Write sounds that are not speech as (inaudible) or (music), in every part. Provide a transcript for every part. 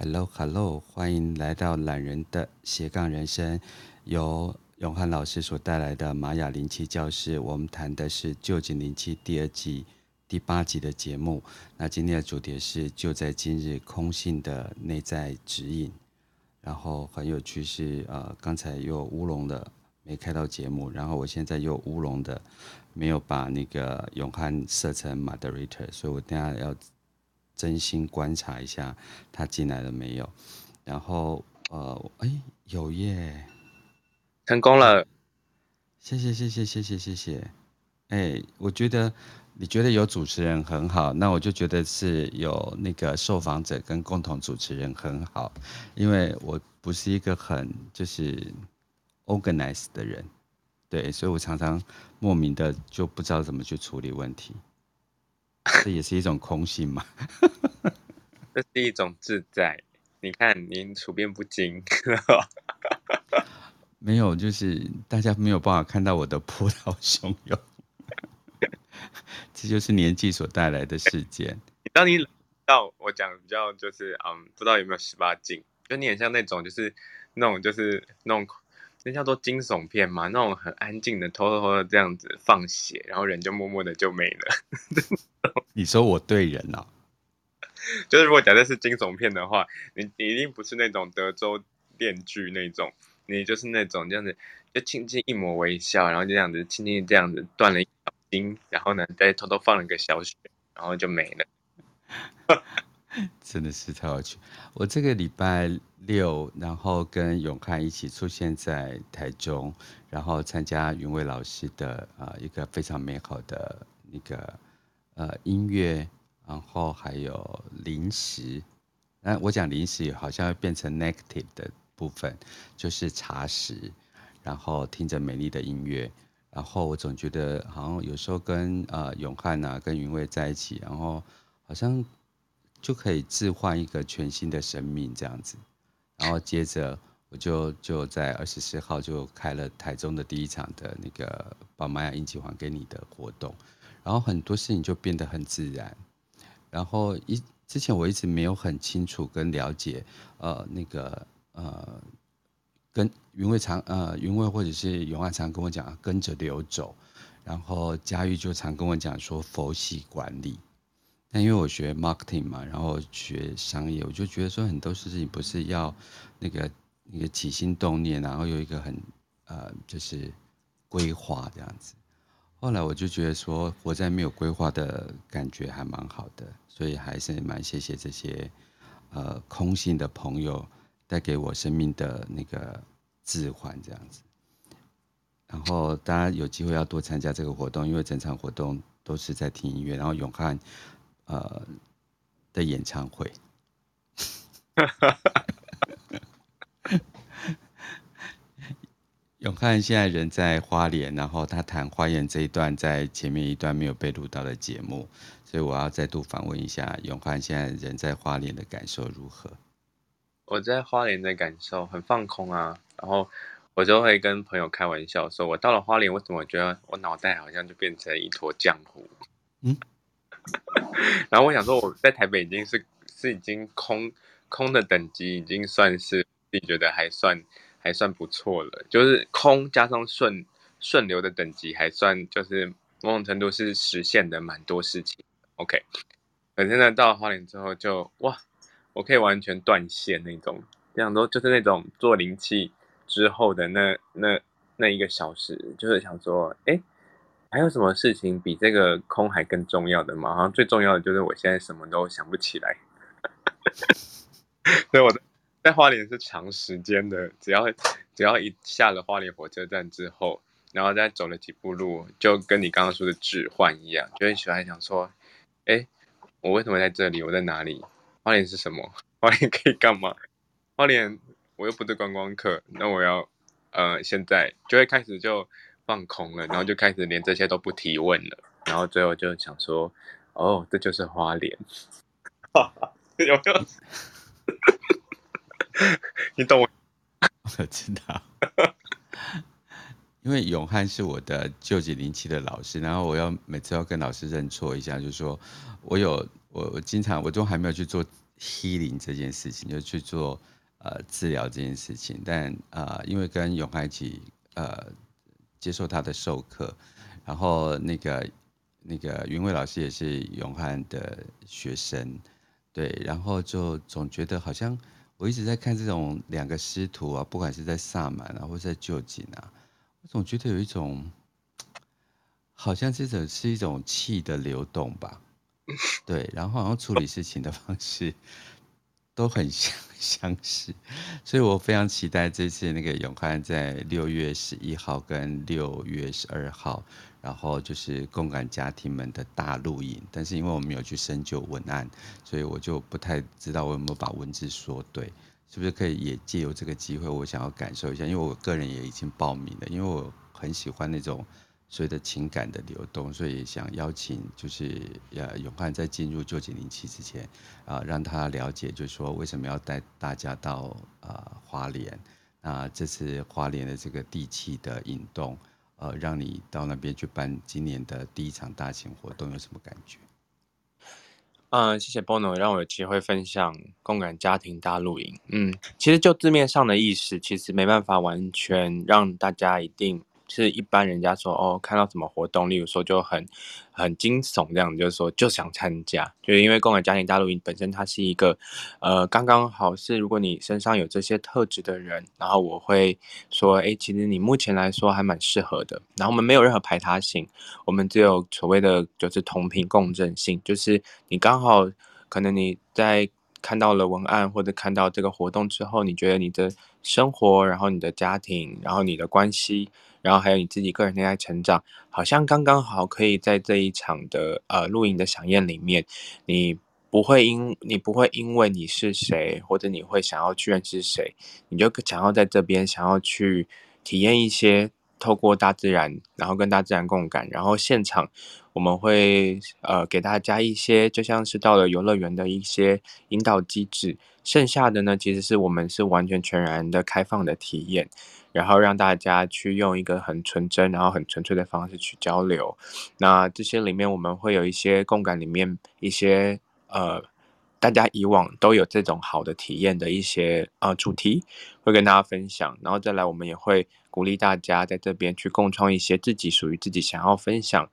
Hello，Hello，欢迎来到懒人的斜杠人生，由永汉老师所带来的玛雅灵气教室。我们谈的是《旧井灵气》第二季第八集的节目。那今天的主题是就在今日空性的内在指引。然后很有趣是，呃，刚才又乌龙的没开到节目，然后我现在又乌龙的没有把那个永汉设成 moderator，所以我等下要。真心观察一下他进来了没有，然后呃，哎，有耶，成功了，谢谢谢谢谢谢谢谢，哎，我觉得你觉得有主持人很好，那我就觉得是有那个受访者跟共同主持人很好，因为我不是一个很就是 organized 的人，对，所以我常常莫名的就不知道怎么去处理问题。这也是一种空性嘛，(laughs) 这是一种自在。你看，您处变不惊，(laughs) 没有，就是大家没有办法看到我的波涛汹涌，这就是年纪所带来的事件。当你到我讲比较就是嗯，不知道有没有十八禁，就你很像那种就是那种就是那种。那叫做惊悚片嘛，那种很安静的，偷偷偷的这样子放血，然后人就默默的就没了。(laughs) 你说我对人啊？就是如果假设是惊悚片的话，你你一定不是那种德州电锯那种，你就是那种这样子，就轻轻一抹微笑，然后就这样子轻轻这样子断了一条筋，然后呢再偷偷放了个小血，然后就没了。(laughs) (laughs) 真的是太有趣！我这个礼拜六，然后跟永汉一起出现在台中，然后参加云伟老师的呃一个非常美好的那个呃音乐，然后还有零食。那我讲零食好像会变成 negative 的部分，就是茶食，然后听着美丽的音乐，然后我总觉得好像有时候跟呃永汉啊跟云伟在一起，然后好像。就可以置换一个全新的生命这样子，然后接着我就就在二十四号就开了台中的第一场的那个把玛雅印记还给你的活动，然后很多事情就变得很自然，然后一之前我一直没有很清楚跟了解，呃那个呃跟云伟常呃云伟或者是永安常跟我讲跟着流走，然后佳玉就常跟我讲说佛系管理。但因为我学 marketing 嘛，然后学商业，我就觉得说很多事情不是要那个那个起心动念，然后有一个很呃就是规划这样子。后来我就觉得说活在没有规划的感觉还蛮好的，所以还是蛮谢谢这些呃空性的朋友带给我生命的那个置换这样子。然后大家有机会要多参加这个活动，因为整场活动都是在听音乐，然后永汉。呃的演唱会，(laughs) 永汉现在人在花莲，然后他谈花莲这一段在前面一段没有被录到的节目，所以我要再度访问一下永汉现在人在花莲的感受如何？我在花莲的感受很放空啊，然后我就会跟朋友开玩笑说，我到了花莲，为什么我觉得我脑袋好像就变成一坨浆糊？嗯。然后我想说，我在台北已经是是已经空空的等级，已经算是自己觉得还算还算不错了。就是空加上顺顺流的等级，还算就是某种程度是实现的蛮多事情。OK，可是呢，到了花莲之后就哇，我可以完全断线那种。这样说就是那种做灵气之后的那那那一个小时，就是想说，哎。还有什么事情比这个空还更重要的吗？好像最重要的就是我现在什么都想不起来。(laughs) 所以我在在花莲是长时间的，只要只要一下了花莲火车站之后，然后再走了几步路，就跟你刚刚说的置换一样，就会喜欢想说，哎，我为什么在这里？我在哪里？花莲是什么？(laughs) 花莲可以干嘛？花莲我又不是观光客，那我要呃现在就会开始就。放空了，然后就开始连这些都不提问了，然后最后就想说，哦，这就是花莲，(laughs) 有没有？(laughs) 你懂我？(laughs) 我知道，因为永汉是我的臼井灵气的老师，然后我要每次要跟老师认错一下，就是说我有我我经常我都还没有去做 healing 这件事情，就去做呃治疗这件事情。但呃，因为跟永汉一起呃接受他的授课，然后那个那个云伟老师也是永汉的学生，对，然后就总觉得好像我一直在看这种两个师徒啊，不管是在萨满啊，或者在旧井啊，我总觉得有一种好像这种是一种气的流动吧。对，然后好像处理事情的方式都很相 (laughs) 相似，所以我非常期待这次那个永汉在六月十一号跟六月十二号，然后就是共感家庭们的大录影。但是因为我没有去深究文案，所以我就不太知道我有没有把文字说对，是不是可以也借由这个机会，我想要感受一下，因为我个人也已经报名了，因为我很喜欢那种。随着情感的流动，所以想邀请，就是呃永汉在进入臼井灵气之前，啊，让他了解，就是说为什么要带大家到啊花莲，那这次花莲的这个地气的引动，呃，让你到那边去办今年的第一场大型活动，有什么感觉？嗯，谢谢 Bono 让我有机会分享共感家庭大录影。嗯，其实就字面上的意思，其实没办法完全让大家一定。是一般人家说哦，看到什么活动，例如说就很很惊悚这样，就是说就想参加，就是因为共感家庭大录影本身它是一个，呃，刚刚好是如果你身上有这些特质的人，然后我会说，哎，其实你目前来说还蛮适合的。然后我们没有任何排他性，我们只有所谓的就是同频共振性，就是你刚好可能你在看到了文案或者看到这个活动之后，你觉得你的生活，然后你的家庭，然后你的关系。然后还有你自己个人内在成长，好像刚刚好可以在这一场的呃录影的饗宴里面，你不会因你不会因为你是谁，或者你会想要去认识谁，你就想要在这边想要去体验一些透过大自然，然后跟大自然共感，然后现场我们会呃给大家一些就像是到了游乐园的一些引导机制，剩下的呢其实是我们是完全全然的开放的体验。然后让大家去用一个很纯真，然后很纯粹的方式去交流。那这些里面我们会有一些共感，里面一些呃，大家以往都有这种好的体验的一些呃主题，会跟大家分享。然后再来，我们也会鼓励大家在这边去共创一些自己属于自己想要分享。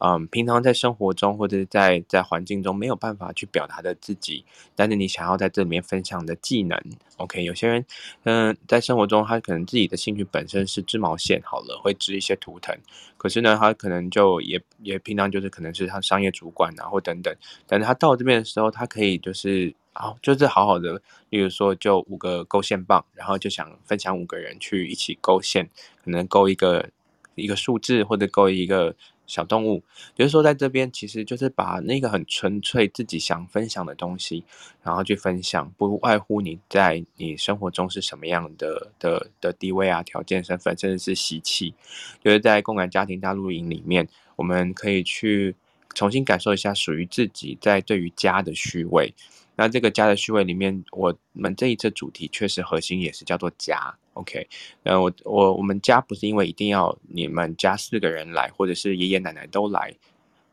嗯，平常在生活中或者是在在环境中没有办法去表达的自己，但是你想要在这里面分享的技能，OK？有些人，嗯，在生活中他可能自己的兴趣本身是织毛线，好了，会织一些图腾，可是呢，他可能就也也平常就是可能是他商业主管啊或等等，但是他到这边的时候，他可以就是好，就是好好的，例如说就五个勾线棒，然后就想分享五个人去一起勾线，可能勾一个一个数字或者勾一个。小动物，就是说在这边，其实就是把那个很纯粹自己想分享的东西，然后去分享，不外乎你在你生活中是什么样的的的地位啊、条件、身份，甚至是习气。就是在共感家庭大录影里面，我们可以去重新感受一下属于自己在对于家的序位。那这个家的序位里面，我们这一次主题确实核心也是叫做家，OK？那我我我们家不是因为一定要你们家四个人来，或者是爷爷奶奶都来，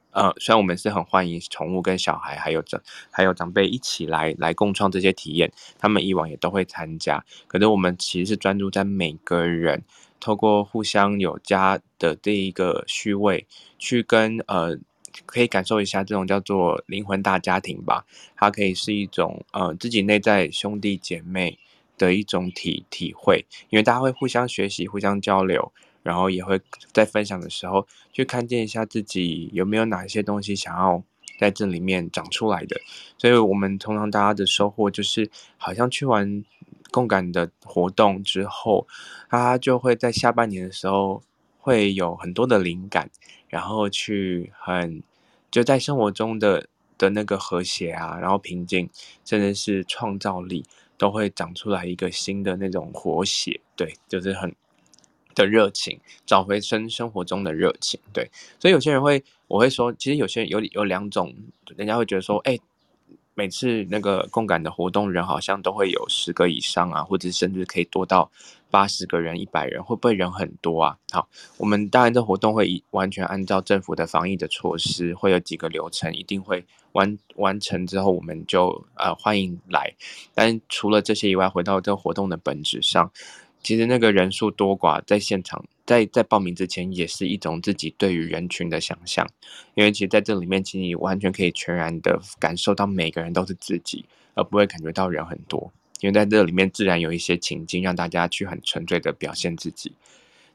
呃，虽然我们是很欢迎宠物跟小孩还有长还有长辈一起来来共创这些体验，他们以往也都会参加，可是我们其实是专注在每个人透过互相有家的这一个序位去跟呃。可以感受一下这种叫做灵魂大家庭吧，它可以是一种呃自己内在兄弟姐妹的一种体体会，因为大家会互相学习、互相交流，然后也会在分享的时候去看见一下自己有没有哪一些东西想要在这里面长出来的。所以我们通常大家的收获就是，好像去完共感的活动之后，他就会在下半年的时候会有很多的灵感。然后去很就在生活中的的那个和谐啊，然后平静，甚至是创造力，都会长出来一个新的那种活血，对，就是很的热情，找回生生活中的热情，对。所以有些人会，我会说，其实有些有有两种，人家会觉得说，哎。每次那个共感的活动，人好像都会有十个以上啊，或者甚至可以多到八十个人、一百人，会不会人很多啊？好，我们当然这活动会完全按照政府的防疫的措施，会有几个流程，一定会完完成之后，我们就呃欢迎来。但除了这些以外，回到这活动的本质上，其实那个人数多寡，在现场在在报名之前，也是一种自己对于人群的想象。因为其实在这里面，其实你完全可以全然的感受到每个人都是自己，而不会感觉到人很多。因为在这里面，自然有一些情境让大家去很纯粹的表现自己。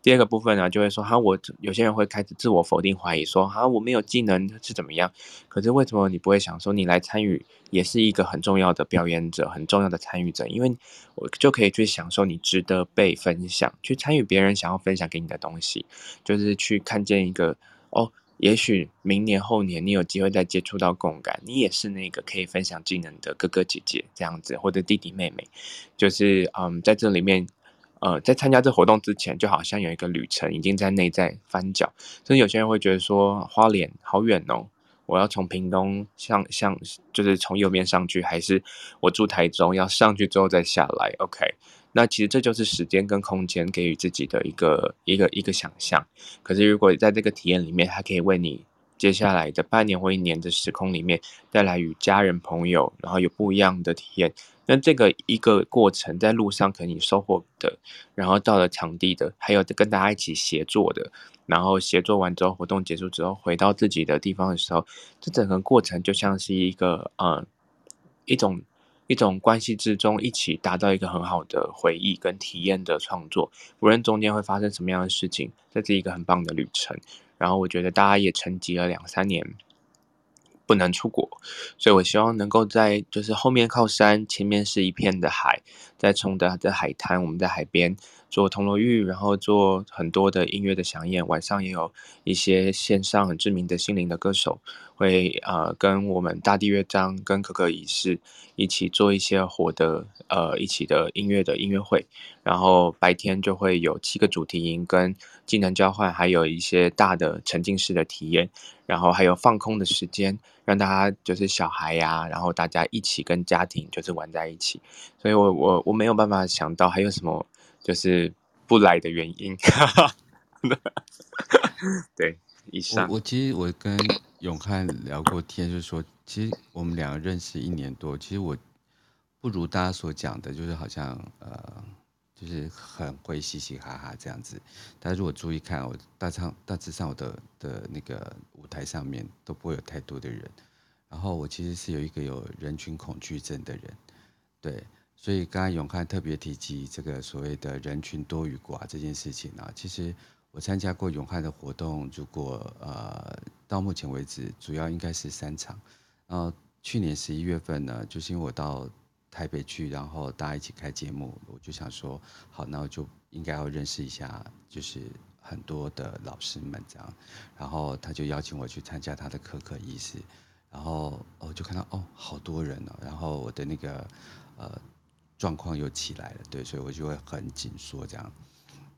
第二个部分呢，就会说哈，我有些人会开始自我否定、怀疑，说哈，我没有技能是怎么样？可是为什么你不会想说，你来参与也是一个很重要的表演者，很重要的参与者？因为我就可以去享受你值得被分享，去参与别人想要分享给你的东西，就是去看见一个哦，也许明年后年你有机会再接触到共感，你也是那个可以分享技能的哥哥姐姐这样子，或者弟弟妹妹，就是嗯，在这里面。呃，在参加这活动之前，就好像有一个旅程已经在内在翻搅。所以有些人会觉得说，花莲好远哦，我要从屏东向向，就是从右边上去，还是我住台中要上去之后再下来？OK，那其实这就是时间跟空间给予自己的一个一个一个想象。可是如果在这个体验里面，它可以为你接下来的半年或一年的时空里面带来与家人朋友，然后有不一样的体验。那这个一个过程，在路上可能你收获的，然后到了场地的，还有跟大家一起协作的，然后协作完之后，活动结束之后，回到自己的地方的时候，这整个过程就像是一个呃一种一种关系之中一起达到一个很好的回忆跟体验的创作，无论中间会发生什么样的事情，这是一个很棒的旅程。然后我觉得大家也沉寂了两三年。不能出国，所以我希望能够在就是后面靠山，前面是一片的海，在崇德的海滩，我们在海边做铜锣浴，然后做很多的音乐的响宴，晚上也有一些线上很知名的心灵的歌手会呃跟我们大地乐章跟可可仪式一起做一些活的呃一起的音乐的音乐会，然后白天就会有七个主题营跟技能交换，还有一些大的沉浸式的体验，然后还有放空的时间。让大家就是小孩呀、然后大家一起跟家庭就是玩在一起，所以我我我没有办法想到还有什么就是不来的原因。对，以上我，我其实我跟永汉聊过天，就是说，其实我们两个认识一年多，其实我不如大家所讲的，就是好像呃。就是很会嘻嘻哈哈这样子，大家如果注意看，我大唱大致上我的的那个舞台上面都不会有太多的人，然后我其实是有一个有人群恐惧症的人，对，所以刚才永汉特别提及这个所谓的人群多与寡这件事情啊，其实我参加过永汉的活动，如果呃到目前为止主要应该是三场，然后去年十一月份呢，就是因为我到。台北去，然后大家一起开节目，我就想说，好，那我就应该要认识一下，就是很多的老师们这样。然后他就邀请我去参加他的可可仪式，然后我就看到哦，好多人哦，然后我的那个呃状况又起来了，对，所以我就会很紧缩这样。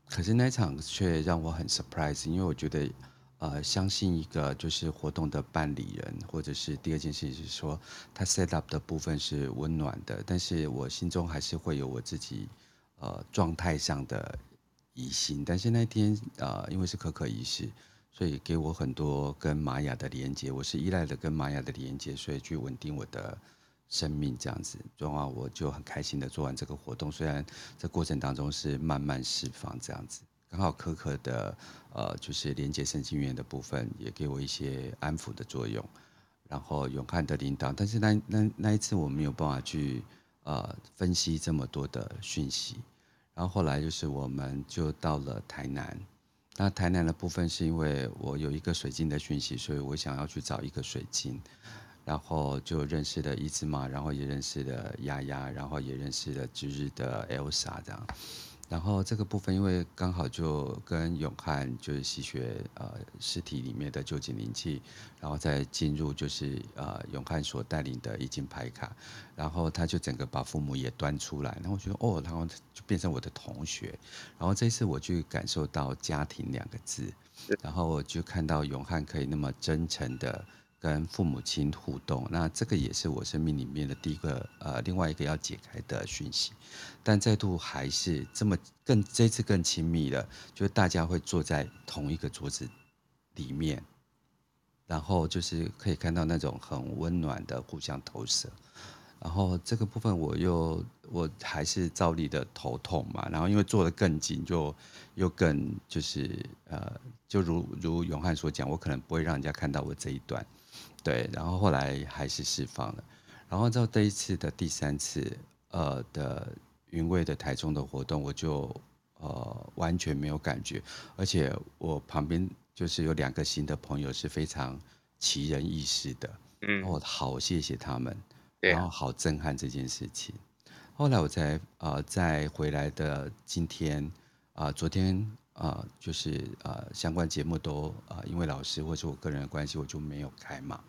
可是那场却让我很 surprise，因为我觉得。呃，相信一个就是活动的办理人，或者是第二件事情是说，他 set up 的部分是温暖的，但是我心中还是会有我自己呃状态上的疑心。但是那天呃，因为是可可仪式，所以给我很多跟玛雅的连接，我是依赖的跟玛雅的连接，所以去稳定我的生命这样子。然后我就很开心的做完这个活动，虽然这过程当中是慢慢释放这样子。刚好可可的呃，就是连接神经元的部分，也给我一些安抚的作用。然后永汉的领导，但是那那那一次我没有办法去呃分析这么多的讯息。然后后来就是我们就到了台南。那台南的部分是因为我有一个水晶的讯息，所以我想要去找一个水晶。然后就认识了伊兹玛，然后也认识了丫丫，然后也认识了值日的 Elsa 这样。然后这个部分，因为刚好就跟永汉就是吸血呃尸体里面的究竟灵气，然后再进入就是呃永汉所带领的易经牌卡，然后他就整个把父母也端出来，然后我觉得哦，然后就变成我的同学，然后这次我就感受到家庭两个字，然后我就看到永汉可以那么真诚的。跟父母亲互动，那这个也是我生命里面的第一个呃，另外一个要解开的讯息。但再度还是这么更这次更亲密了，就是大家会坐在同一个桌子里面，然后就是可以看到那种很温暖的互相投射。然后这个部分我又我还是照例的头痛嘛，然后因为坐得更紧，就又更就是呃，就如如永汉所讲，我可能不会让人家看到我这一段，对，然后后来还是释放了，然后到这一次的第三次呃的云味的台中的活动，我就呃完全没有感觉，而且我旁边就是有两个新的朋友是非常奇人异事的，嗯，我好谢谢他们。然后好震撼这件事情，后来我才呃在回来的今天啊、呃，昨天啊、就是呃相关节目都啊、因为老师或者我个人的关系我就没有开嘛，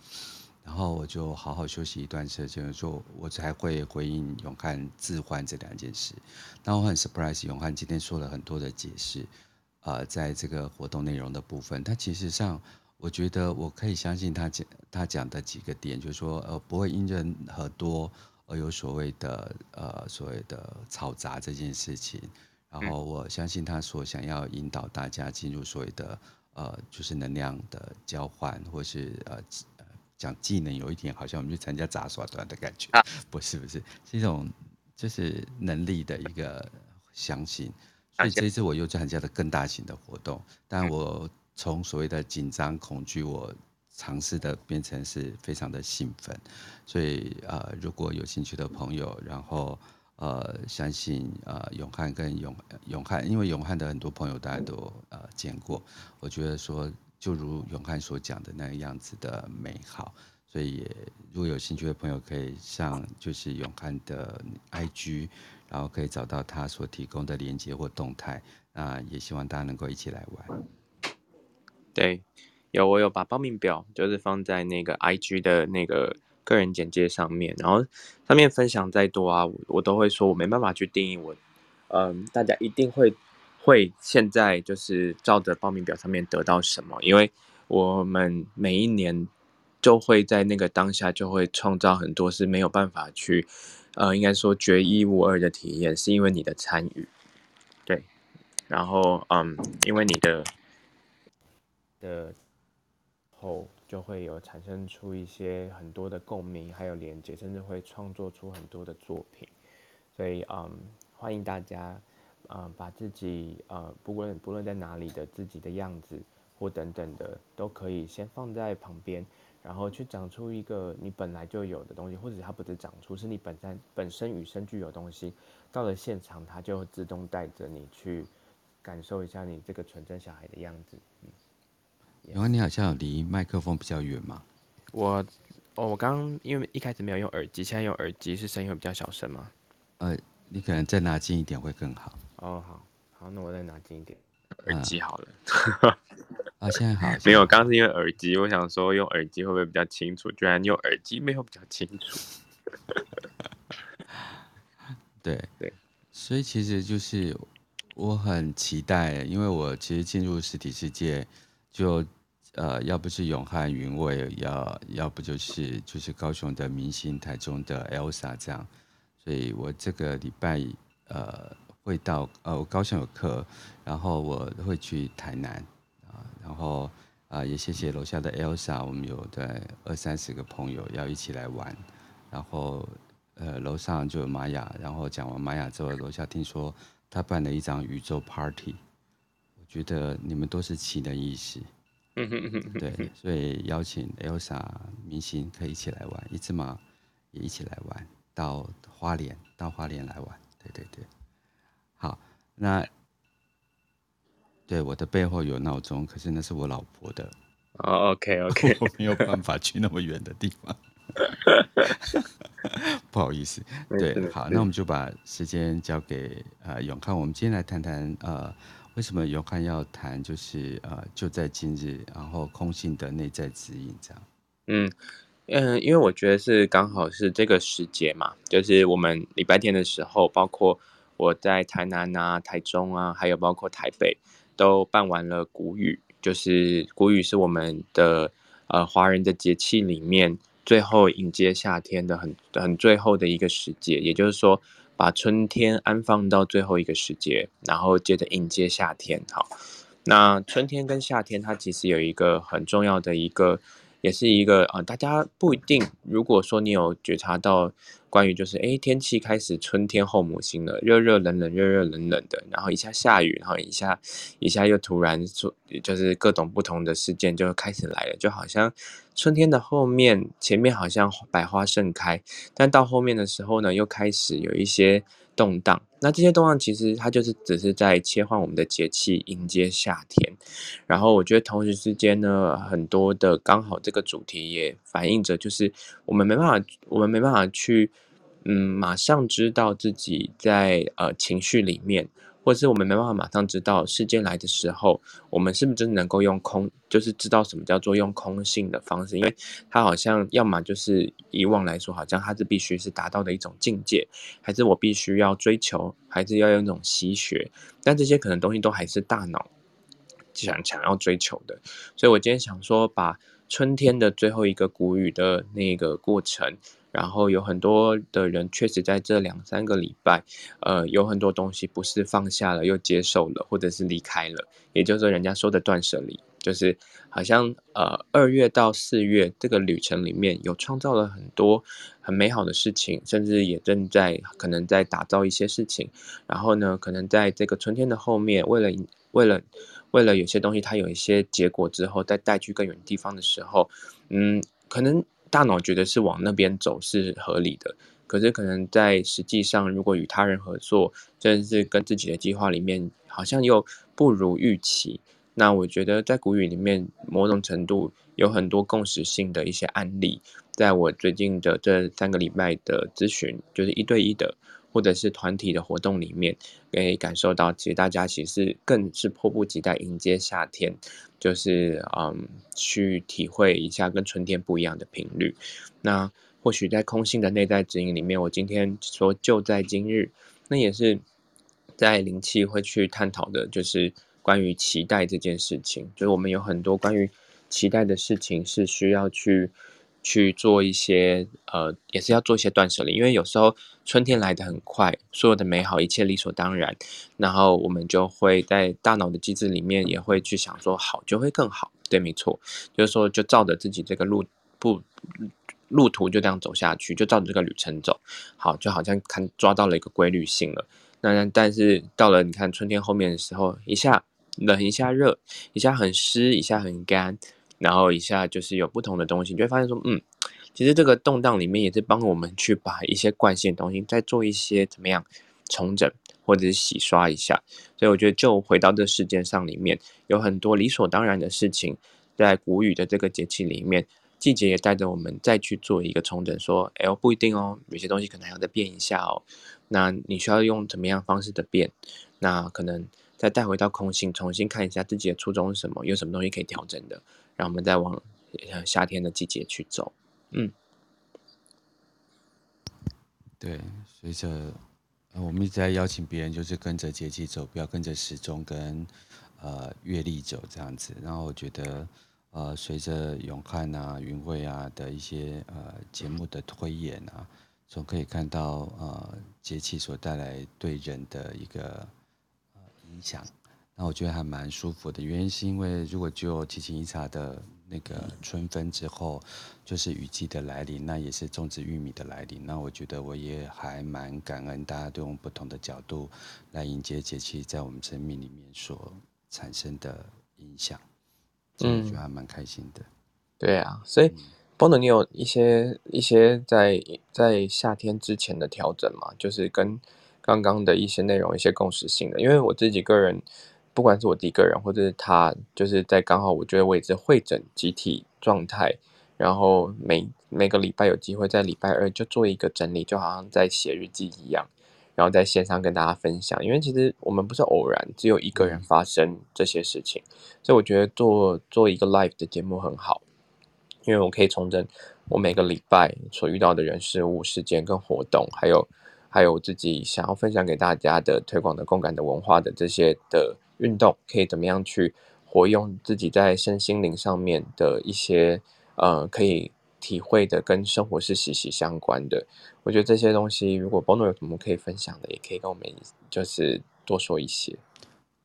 然后我就好好休息一段时间，就我才会回应永汉置换这两件事。那我很 surprise，永汉今天说了很多的解释，呃，在这个活动内容的部分，他其实上。我觉得我可以相信他讲他讲的几个点，就是说呃不会因人而多而有所谓的呃所谓的嘈杂这件事情，然后我相信他所想要引导大家进入所谓的呃就是能量的交换，或是呃讲技能有一点好像我们去参加杂耍团的感觉，不是不是是一种就是能力的一个相信，所以这一次我又参加了更大型的活动，但我。从所谓的紧张恐惧，我尝试的变成是非常的兴奋，所以呃，如果有兴趣的朋友，然后呃，相信呃，永汉跟永永汉，因为永汉的很多朋友大家都呃见过，我觉得说就如永汉所讲的那个样子的美好，所以如果有兴趣的朋友可以上就是永汉的 IG，然后可以找到他所提供的链接或动态，那也希望大家能够一起来玩。对，有我有把报名表就是放在那个 IG 的那个个人简介上面，然后上面分享再多啊，我我都会说我没办法去定义我，嗯，大家一定会会现在就是照着报名表上面得到什么，因为我们每一年就会在那个当下就会创造很多是没有办法去，呃，应该说绝一无二的体验，是因为你的参与，对，然后嗯，因为你的。的后就会有产生出一些很多的共鸣，还有连接，甚至会创作出很多的作品。所以，嗯，欢迎大家，嗯，把自己，呃，不论不论在哪里的自己的样子或等等的，都可以先放在旁边，然后去长出一个你本来就有的东西，或者它不是长出，是你本身本身与生俱有的东西。到了现场，它就会自动带着你去感受一下你这个纯真小孩的样子。嗯。永汉，你好像有离麦克风比较远吗？我，哦，我刚刚因为一开始没有用耳机，现在用耳机是声音会比较小声吗？呃，你可能再拿近一点会更好。哦，好，好，那我再拿近一点，耳机好了。(laughs) 啊，现在好。没有，刚刚是因为耳机，我想说用耳机会不会比较清楚？居然用耳机没有比较清楚。对 (laughs) 对，所以其实就是我很期待，因为我其实进入实体世界。就呃，要不是永汉云味，要要不就是就是高雄的明星，台中的 Elsa 这样，所以我这个礼拜呃会到呃，我高雄有课，然后我会去台南啊，然后啊、也谢谢楼下的 Elsa，我们有的二三十个朋友要一起来玩，然后呃楼上就有玛雅，然后讲完玛雅之后，楼下听说他办了一张宇宙 Party 我。觉得你们都是奇人异士事，对，所以邀请 Elsa 明星可以一起来玩，一只马也一起来玩，到花莲到花莲来玩，对对对，好，那对我的背后有闹钟，可是那是我老婆的，哦，OK OK，我没有办法去那么远的地方，(laughs) 不好意思，对，好，那我们就把时间交给呃永康，我们今天来谈谈呃。为什么永汉要谈就是呃就在今日，然后空性的内在指引这样？嗯嗯，因为我觉得是刚好是这个时节嘛，就是我们礼拜天的时候，包括我在台南啊、台中啊，还有包括台北，都办完了古语，就是古语是我们的呃华人的节气里面最后迎接夏天的很很最后的一个时节，也就是说。把春天安放到最后一个时节，然后接着迎接夏天。好，那春天跟夏天它其实有一个很重要的一个也是一个啊、大家不一定。如果说你有觉察到关于就是哎，天气开始春天后母心了，热热冷冷，热热冷冷的，然后一下下雨，然后一下一下又突然说，就是各种不同的事件就开始来了，就好像春天的后面，前面好像百花盛开，但到后面的时候呢，又开始有一些。动荡，那这些动荡其实它就是只是在切换我们的节气，迎接夏天。然后我觉得同时之间呢，很多的刚好这个主题也反映着，就是我们没办法，我们没办法去，嗯，马上知道自己在呃情绪里面。或者是我们没办法马上知道事件来的时候，我们是不是真的能够用空，就是知道什么叫做用空性的方式？因为它好像要么就是以往来说，好像它是必须是达到的一种境界，还是我必须要追求，还是要用一种习学？但这些可能东西都还是大脑想想要追求的。所以我今天想说，把春天的最后一个谷雨的那个过程。然后有很多的人确实在这两三个礼拜，呃，有很多东西不是放下了又接受了，或者是离开了，也就是说人家说的断舍离，就是好像呃二月到四月这个旅程里面有创造了很多很美好的事情，甚至也正在可能在打造一些事情。然后呢，可能在这个春天的后面，为了为了为了有些东西它有一些结果之后，再带去更远地方的时候，嗯，可能。大脑觉得是往那边走是合理的，可是可能在实际上，如果与他人合作，甚至是跟自己的计划里面，好像又不如预期。那我觉得在古语里面，某种程度有很多共识性的一些案例，在我最近的这三个礼拜的咨询，就是一对一的。或者是团体的活动里面，可以感受到，其实大家其实更是迫不及待迎接夏天，就是嗯，去体会一下跟春天不一样的频率。那或许在空性的内在指引里面，我今天说就在今日，那也是在灵气会去探讨的，就是关于期待这件事情。就是我们有很多关于期待的事情是需要去。去做一些呃，也是要做一些断舍离，因为有时候春天来得很快，所有的美好一切理所当然，然后我们就会在大脑的机制里面也会去想说好就会更好，对，没错，就是说就照着自己这个路不路途就这样走下去，就照着这个旅程走，好，就好像看抓到了一个规律性了。那但是到了你看春天后面的时候，一下冷一下热，一下很湿一下很干。然后一下就是有不同的东西，你就会发现说，嗯，其实这个动荡里面也是帮我们去把一些惯性的东西再做一些怎么样重整，或者是洗刷一下。所以我觉得，就回到这世界上里面，有很多理所当然的事情，在谷雨的这个节气里面，季节也带着我们再去做一个重整，说，哎，不一定哦，有些东西可能还要再变一下哦。那你需要用怎么样方式的变？那可能再带回到空性，重新看一下自己的初衷是什么，有什么东西可以调整的。让我们再往夏天的季节去走，嗯，对，随着我们一直在邀请别人，就是跟着节气走，不要跟着时钟跟呃月历走这样子。然后我觉得，呃，随着永汉啊、云慧啊的一些呃节目的推演啊，总可以看到呃节气所带来对人的一个呃影响。那我觉得还蛮舒服的，原因是因为如果就提琴伊察的那个春分之后，就是雨季的来临，那也是种植玉米的来临。那我觉得我也还蛮感恩大家都用不同的角度来迎接节气在我们生命里面所产生的影响，所以我觉得还蛮开心的。嗯、对啊，所以 Bono，你有一些一些在在夏天之前的调整嘛？就是跟刚刚的一些内容一些共识性的，因为我自己个人。不管是我第一个人，或者是他，就是在刚好我觉得我也是会诊集体状态，然后每每个礼拜有机会在礼拜二就做一个整理，就好像在写日记一样，然后在线上跟大家分享。因为其实我们不是偶然，只有一个人发生这些事情，所以我觉得做做一个 live 的节目很好，因为我可以重整我每个礼拜所遇到的人事物、事件跟活动，还有还有我自己想要分享给大家的推广的共感的文化的这些的。运动可以怎么样去活用自己在身心灵上面的一些呃可以体会的，跟生活是息息相关的。我觉得这些东西，如果 Bono 有什么可以分享的，也可以跟我们就是多说一些。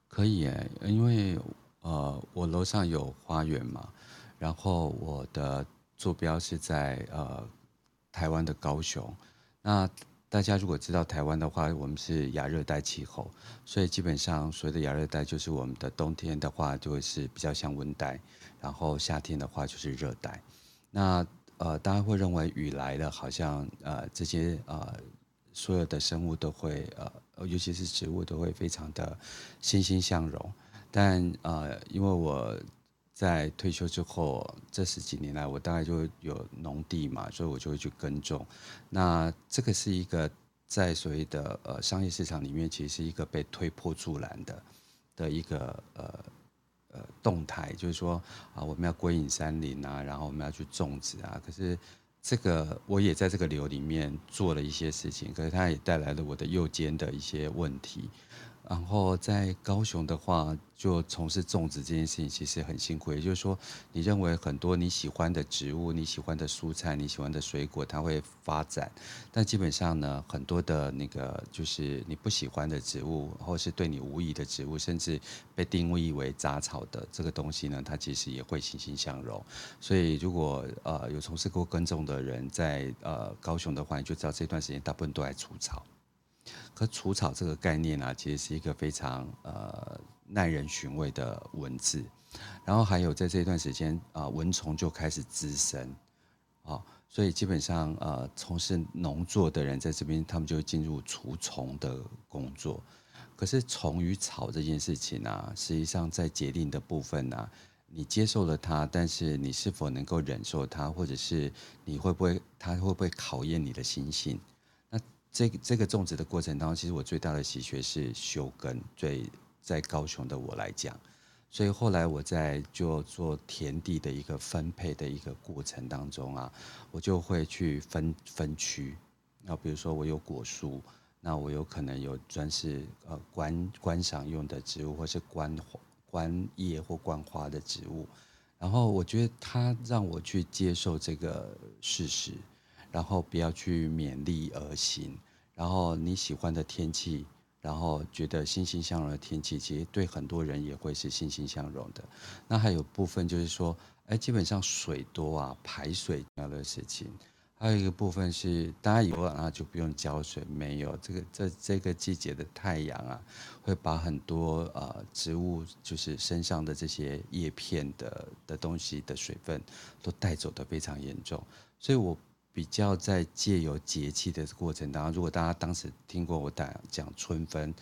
可以诶，因为呃我楼上有花园嘛，然后我的坐标是在呃台湾的高雄。那大家如果知道台湾的话，我们是亚热带气候，所以基本上所谓的亚热带就是我们的冬天的话就会是比较像温带，然后夏天的话就是热带。那呃，大家会认为雨来了，好像呃这些呃所有的生物都会呃，尤其是植物都会非常的欣欣向荣。但呃，因为我在退休之后这十几年来，我大概就有农地嘛，所以我就会去耕种。那这个是一个在所谓的呃商业市场里面，其实是一个被推波助澜的的一个呃呃动态，就是说啊，我们要归隐山林啊，然后我们要去种植啊。可是这个我也在这个流里面做了一些事情，可是它也带来了我的右肩的一些问题。然后在高雄的话，就从事种植这件事情其实很辛苦。也就是说，你认为很多你喜欢的植物、你喜欢的蔬菜、你喜欢的水果，它会发展，但基本上呢，很多的那个就是你不喜欢的植物，或是对你无益的植物，甚至被定义为杂草的这个东西呢，它其实也会欣欣向荣。所以，如果呃有从事过耕种的人在呃高雄的话，你就知道这段时间大部分都在除草。可除草这个概念啊，其实是一个非常呃耐人寻味的文字。然后还有在这一段时间啊、蚊虫就开始滋生，啊、所以基本上呃从事农作的人在这边，他们就会进入除虫的工作。可是虫与草这件事情啊，实际上在节令的部分啊，你接受了它，但是你是否能够忍受它，或者是你会不会它会不会考验你的心性？这个这个种植的过程当中，其实我最大的喜学是修根。对，在高雄的我来讲，所以后来我在就做田地的一个分配的一个过程当中啊，我就会去分分区。那比如说我有果树，那我有可能有专是呃观观赏用的植物，或是观观叶或观花的植物。然后我觉得它让我去接受这个事实。然后不要去勉力而行，然后你喜欢的天气，然后觉得欣欣向荣的天气，其实对很多人也会是欣欣向荣的。那还有部分就是说，哎，基本上水多啊，排水这样的事情。还有一个部分是，大家以为啊就不用浇水，没有这个这这个季节的太阳啊，会把很多呃植物就是身上的这些叶片的的东西的水分都带走的非常严重，所以我。比较在借由节气的过程当中，如果大家当时听过我讲讲春分，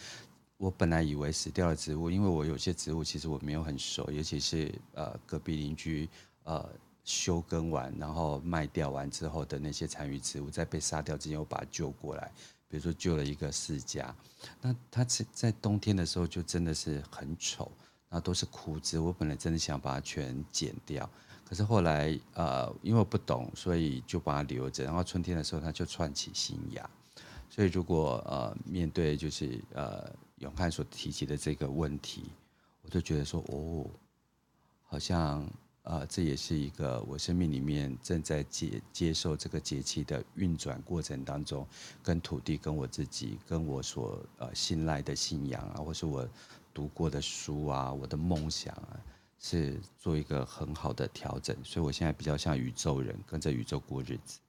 我本来以为死掉的植物，因为我有些植物其实我没有很熟，尤其是呃隔壁邻居呃休耕完然后卖掉完之后的那些残余植物，在被杀掉之前，我把它救过来，比如说救了一个释迦，那它在在冬天的时候就真的是很丑，那都是枯枝，我本来真的想把它全剪掉。可是后来，呃，因为我不懂，所以就把它留着。然后春天的时候，它就窜起新芽。所以如果呃面对就是呃永汉所提及的这个问题，我就觉得说，哦，好像呃这也是一个我生命里面正在接接受这个节气的运转过程当中，跟土地、跟我自己、跟我所呃信赖的信仰啊，或是我读过的书啊，我的梦想啊。是做一个很好的调整，所以我现在比较像宇宙人，跟着宇宙过日子。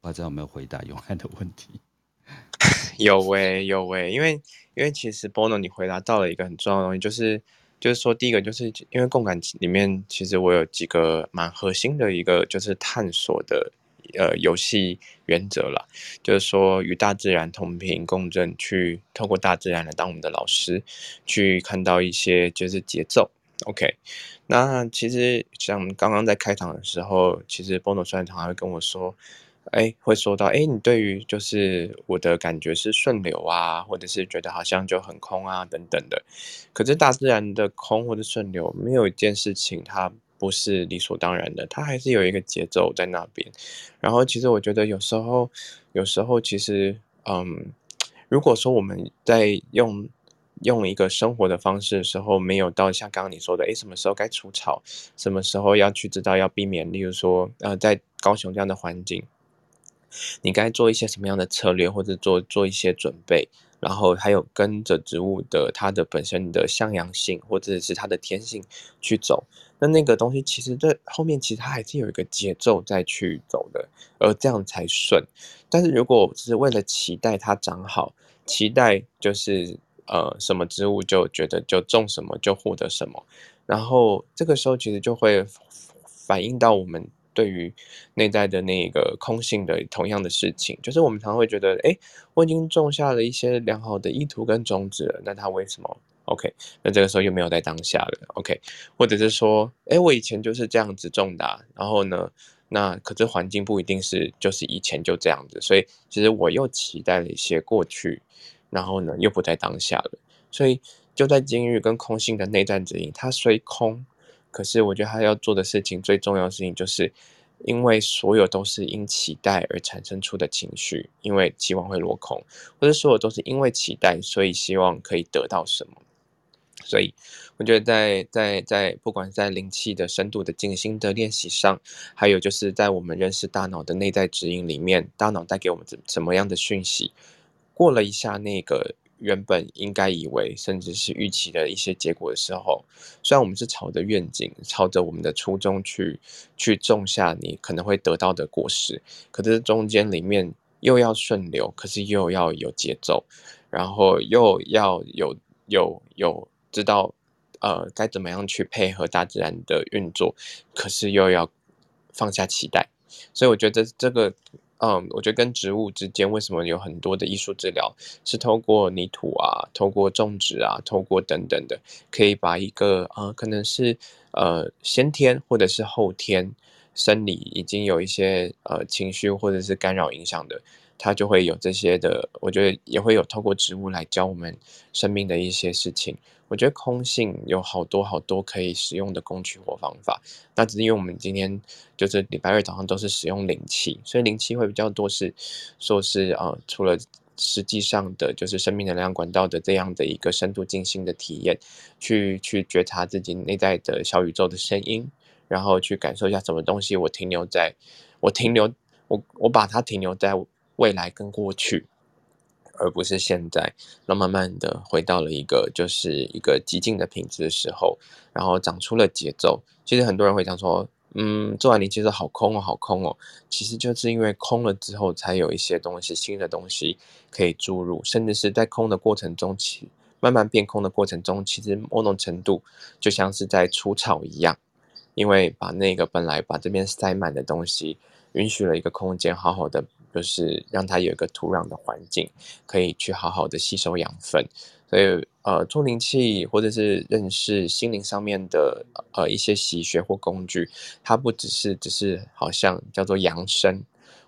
不知道有没有回答永汉的问题？(laughs) 有喂、有喂、因为因为其实 Bono 你回答到了一个很重要的东西，就是就是说第一个就是因为共感里面其实我有几个蛮核心的一个就是探索的呃游戏原则啦，就是说与大自然同频共振，去透过大自然来当我们的老师，去看到一些就是节奏。OK，那其实像刚刚在开场的时候，其实 Bono 虽然常常会跟我说，哎，会说到，哎，你对于就是我的感觉是顺流啊，或者是觉得好像就很空啊等等的。可是大自然的空或者顺流，没有一件事情它不是理所当然的，它还是有一个节奏在那边。然后其实我觉得有时候，有时候其实，嗯，如果说我们在用。用一个生活的方式的时候，没有到像刚刚你说的，诶，什么时候该除草，什么时候要去知道要避免，例如说，呃，在高雄这样的环境，你该做一些什么样的策略，或者做做一些准备，然后还有跟着植物的它的本身的向阳性或者是它的天性去走，那那个东西其实在后面其实它还是有一个节奏在去走的，而这样才顺。但是如果只是为了期待它长好，期待就是呃什么植物就觉得就种什么就获得什么，然后这个时候其实就会反映到我们。对于内在的那个空性的同样的事情，就是我们常会觉得，哎，我已经种下了一些良好的意图跟种子了，那它为什么？OK，那这个时候又没有在当下了，OK，或者是说，哎，我以前就是这样子种的，然后呢，那可是环境不一定是就是以前就这样子，所以其实我又期待了一些过去，然后呢又不在当下了，所以就在今日跟空性的内在指引，它虽空。可是，我觉得他要做的事情，最重要的事情，就是因为所有都是因期待而产生出的情绪，因为期望会落空，或者所有都是因为期待，所以希望可以得到什么。所以，我觉得在在在，不管在灵气的深度的静心的练习上，还有就是在我们认识大脑的内在指引里面，大脑带给我们怎怎么样的讯息，过了一下那个。原本应该以为，甚至是预期的一些结果的时候，虽然我们是朝着愿景，朝着我们的初衷去去种下你可能会得到的果实，可是中间里面又要顺流，可是又要有节奏，然后又要有有有知道呃该怎么样去配合大自然的运作，可是又要放下期待，所以我觉得这个。嗯，我觉得跟植物之间为什么有很多的艺术治疗，是透过泥土啊，透过种植啊，透过等等的，可以把一个啊，可能是呃先天或者是后天生理已经有一些呃情绪或者是干扰影响的。它就会有这些的，我觉得也会有透过植物来教我们生命的一些事情。我觉得空性有好多好多可以使用的工具或方法。那只是因为我们今天就是礼拜二早上都是使用灵气，所以灵气会比较多是说是、呃，除了实际上的就是生命能量管道的这样的一个深度静心的体验，去去觉察自己内在的小宇宙的声音，然后去感受一下什么东西我停留在，我停留我我把它停留在。未来跟过去，而不是现在，那慢慢的回到了一个就是一个极静的品质的时候，然后长出了节奏。其实很多人会讲说，嗯，做完灵气好空哦，好空哦。其实就是因为空了之后，才有一些东西，新的东西可以注入，甚至是在空的过程中，其慢慢变空的过程中，其实某种程度就像是在除草一样，因为把那个本来把这边塞满的东西，允许了一个空间，好好的。就是让它有一个土壤的环境，可以去好好的吸收养分。所以，呃，做灵气或者是认识心灵上面的呃一些习学或工具，它不只是只是好像叫做扬升，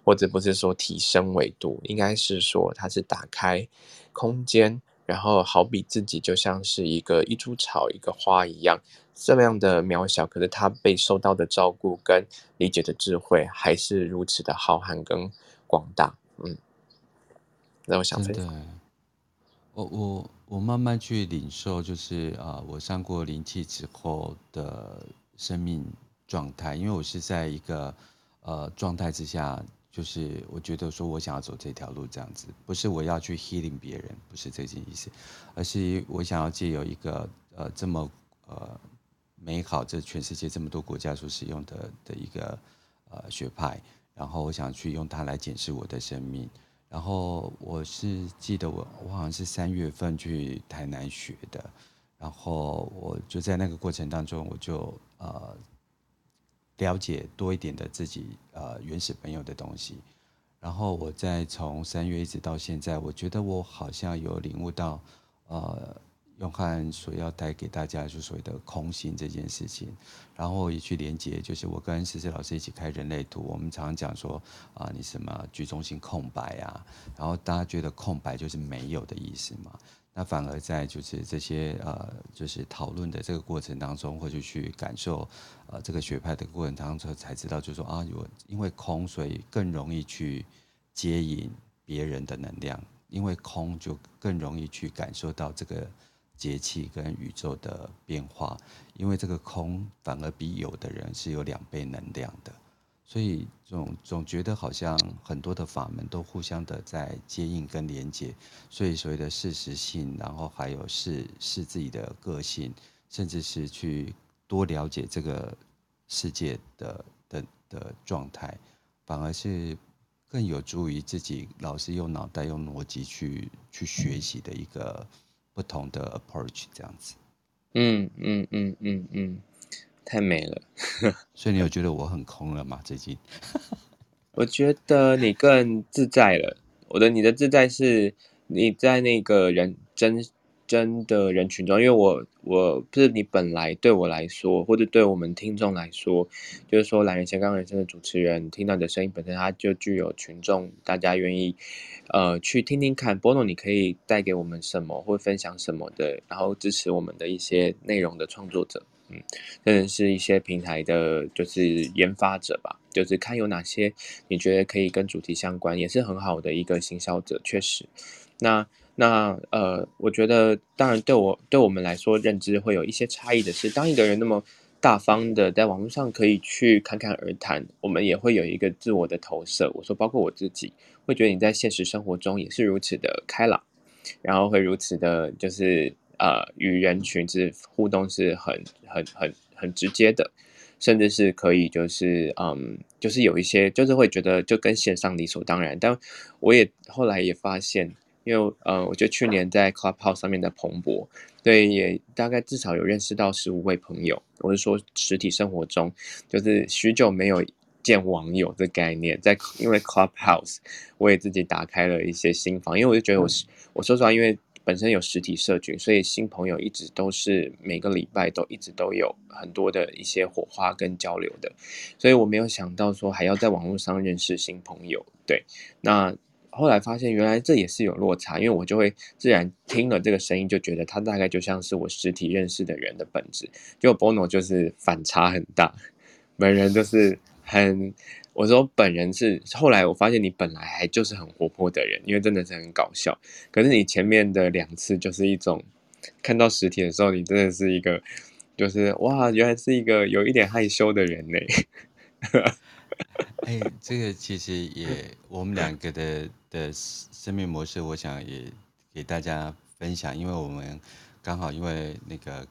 或者不是说提升维度，应该是说它是打开空间，然后好比自己就像是一个一株草、一个花一样。这么样的渺小，可是他被受到的照顾跟理解的智慧，还是如此的浩瀚跟广大。嗯，那我想分享，我我我慢慢去领受，就是啊、呃，我上过灵气之后的生命状态，因为我是在一个呃状态之下，就是我觉得说我想要走这条路这样子，不是我要去 healing 别人，不是这件意思，而是我想要借由一个呃这么呃。美好，这全世界这么多国家所使用的的一个呃学派，然后我想去用它来检视我的生命。然后我是记得我我好像是三月份去台南学的，然后我就在那个过程当中，我就呃了解多一点的自己呃原始朋友的东西。然后我再从三月一直到现在，我觉得我好像有领悟到呃。用汉所要带给大家，就所谓的空性这件事情，然后也去连接，就是我跟思思老师一起开人类图，我们常常讲说啊，你什么居中心空白啊，然后大家觉得空白就是没有的意思嘛，那反而在就是这些呃，就是讨论的这个过程当中，或者去感受呃这个学派的过程当中，才知道就是说啊，有因为空，所以更容易去接引别人的能量，因为空就更容易去感受到这个。节气跟宇宙的变化，因为这个空反而比有的人是有两倍能量的，所以总总觉得好像很多的法门都互相的在接应跟连接，所以所谓的适时性，然后还有是是自己的个性，甚至是去多了解这个世界的的的状态，反而是更有助于自己老是用脑袋用逻辑去去学习的一个不同的 approach 这样子。嗯嗯嗯嗯嗯，太美了。(laughs) 所以你有觉得我很空了吗？最近？(laughs) 我觉得你更自在了。我的你的自在是你在那个人真。真的人群中，因为我我不是你本来对我来说，或者对我们听众来说，就是说懒人斜杠人生的主持人听到你的声音本身，它就具有群众，大家愿意呃去听听看，Bono 你可以带给我们什么，或分享什么的，然后支持我们的一些内容的创作者，嗯，甚至是一些平台的，就是研发者吧，就是看有哪些你觉得可以跟主题相关，也是很好的一个行销者，确实，那。那呃，我觉得当然对我对我们来说认知会有一些差异的是，当一个人那么大方的在网络上可以去侃侃而谈，我们也会有一个自我的投射。我说，包括我自己，会觉得你在现实生活中也是如此的开朗，然后会如此的，就是呃，与人群之互动是很很很很直接的，甚至是可以就是嗯，就是有一些就是会觉得就跟线上理所当然。但我也后来也发现。因为呃，我觉得去年在 Clubhouse 上面的蓬勃，对，也大概至少有认识到十五位朋友。我是说实体生活中，就是许久没有见网友的概念，在因为 Clubhouse，我也自己打开了一些新房，因为我就觉得我是我说实话，因为本身有实体社群，所以新朋友一直都是每个礼拜都一直都有很多的一些火花跟交流的，所以我没有想到说还要在网络上认识新朋友。对，那。后来发现，原来这也是有落差，因为我就会自然听了这个声音，就觉得他大概就像是我实体认识的人的本质。就 Bono 就是反差很大，本人就是很，我说本人是，后来我发现你本来还就是很活泼的人，因为真的是很搞笑。可是你前面的两次就是一种看到实体的时候，你真的是一个，就是哇，原来是一个有一点害羞的人呢。(laughs) (laughs) 哎，这个其实也我们两个的的生命模式，我想也给大家分享，因为我们刚好因为那个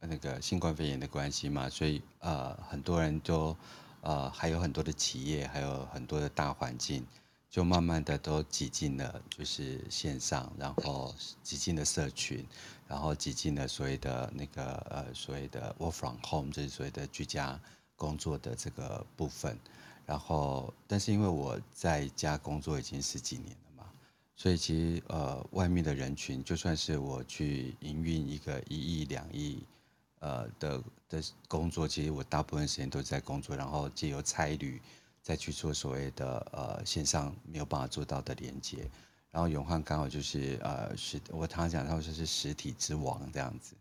那个新冠肺炎的关系嘛，所以呃很多人都呃还有很多的企业，还有很多的大环境，就慢慢的都挤进了就是线上，然后挤进了社群，然后挤进了所谓的那个呃所谓的 work from home，就是所谓的居家工作的这个部分。然后，但是因为我在家工作已经十几年了嘛，所以其实呃，外面的人群，就算是我去营运一个一亿两亿呃的的工作，其实我大部分时间都在工作，然后借由差旅再去做所谓的呃线上没有办法做到的连接。然后永汉刚好就是呃实，我常常讲他说是实体之王这样子。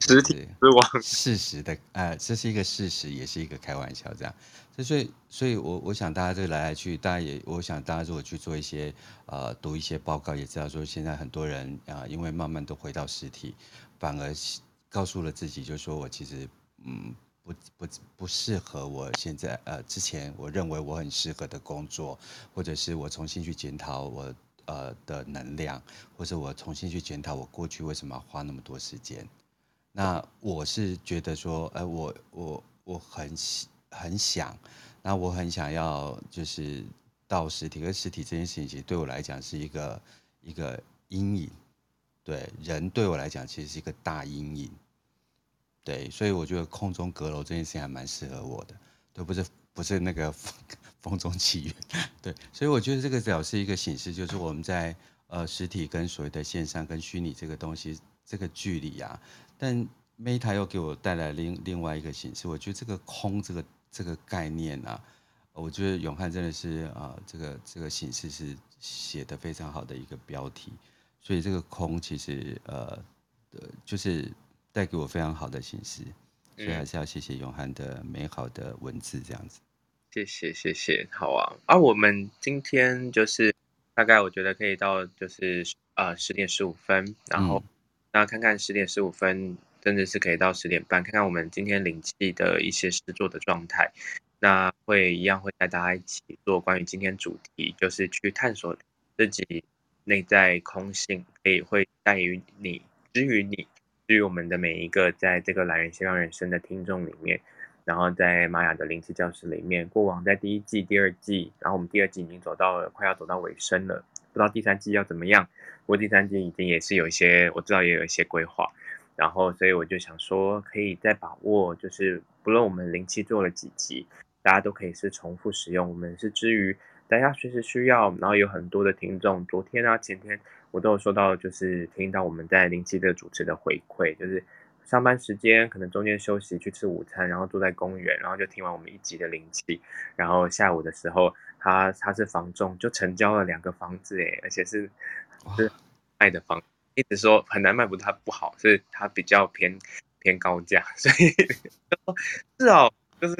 实体之王，(laughs) 事实的，呃，这是一个事实，也是一个开玩笑，这样。所以，所以我我想大家这来来去，大家也，我想大家如果去做一些，呃，读一些报告，也知道说现在很多人啊、呃，因为慢慢都回到实体，反而告诉了自己，就是说我其实，嗯，不不不适合我现在，呃，之前我认为我很适合的工作，或者是我重新去检讨我，呃，的能量，或者我重新去检讨我过去为什么要花那么多时间。那我是觉得说，哎，我我我很很想，那我很想要就是到实体，跟实体这件事情其实对我来讲是一个一个阴影，对人对我来讲其实是一个大阴影，对，所以我觉得空中阁楼这件事情还蛮适合我的，都不是不是那个风 (laughs) 风中奇缘，对，所以我觉得这个表示一个形式，就是我们在呃实体跟所谓的线上跟虚拟这个东西这个距离啊。但 Meta 又给我带来另另外一个形式，我觉得这个空这个这个概念啊，我觉得永汉真的是啊，这个这个形式是写的非常好的一个标题，所以这个空其实呃呃就是带给我非常好的形式，所以还是要谢谢永汉的美好的文字这样子。谢谢谢谢，好啊啊，我们今天就是大概我觉得可以到就是呃十点十五分，然后。那看看十点十五分，真的是可以到十点半，看看我们今天灵气的一些实作的状态。那会一样会带大家一起做关于今天主题，就是去探索自己内在空性，可以会带于你，之于你，至于我们的每一个在这个来源希望人生的听众里面。然后在玛雅的灵气教室里面，过往在第一季、第二季，然后我们第二季已经走到了快要走到尾声了，不知道第三季要怎么样。不过第三季已经也是有一些，我知道也有一些规划。然后所以我就想说，可以再把握，就是不论我们灵气做了几集，大家都可以是重复使用。我们是之于大家随时需要，然后有很多的听众，昨天啊前天我都有收到，就是听到我们在灵气的主持的回馈，就是。上班时间可能中间休息去吃午餐，然后坐在公园，然后就听完我们一集的灵气，然后下午的时候他他是房仲，就成交了两个房子诶，而且是是卖的房，一直说很难卖，不是他不好，是他比较偏偏高价，(laughs) 所以是哦，就是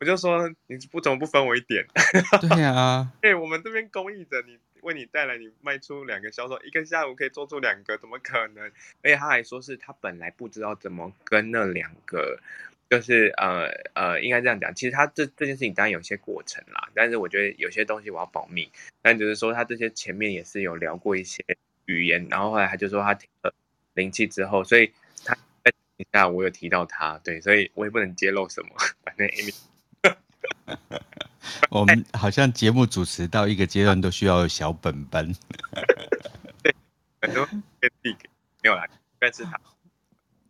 我就说你不怎么不分我一点？(laughs) 对呀、啊，哎，我们这边公益的你。为你带来，你卖出两个销售，一个下午可以做出两个，怎么可能？而且他还说是他本来不知道怎么跟那两个，就是呃呃，应该这样讲，其实他这这件事情当然有些过程啦，但是我觉得有些东西我要保密。但就是说他这些前面也是有聊过一些语言，然后后来他就说他停了灵气之后，所以他在一下我有提到他，对，所以我也不能揭露什么，(laughs) 反正 Amy。(laughs) 我们好像节目主持到一个阶段都需要有小本本。(laughs) 对，很多没有啦，但是他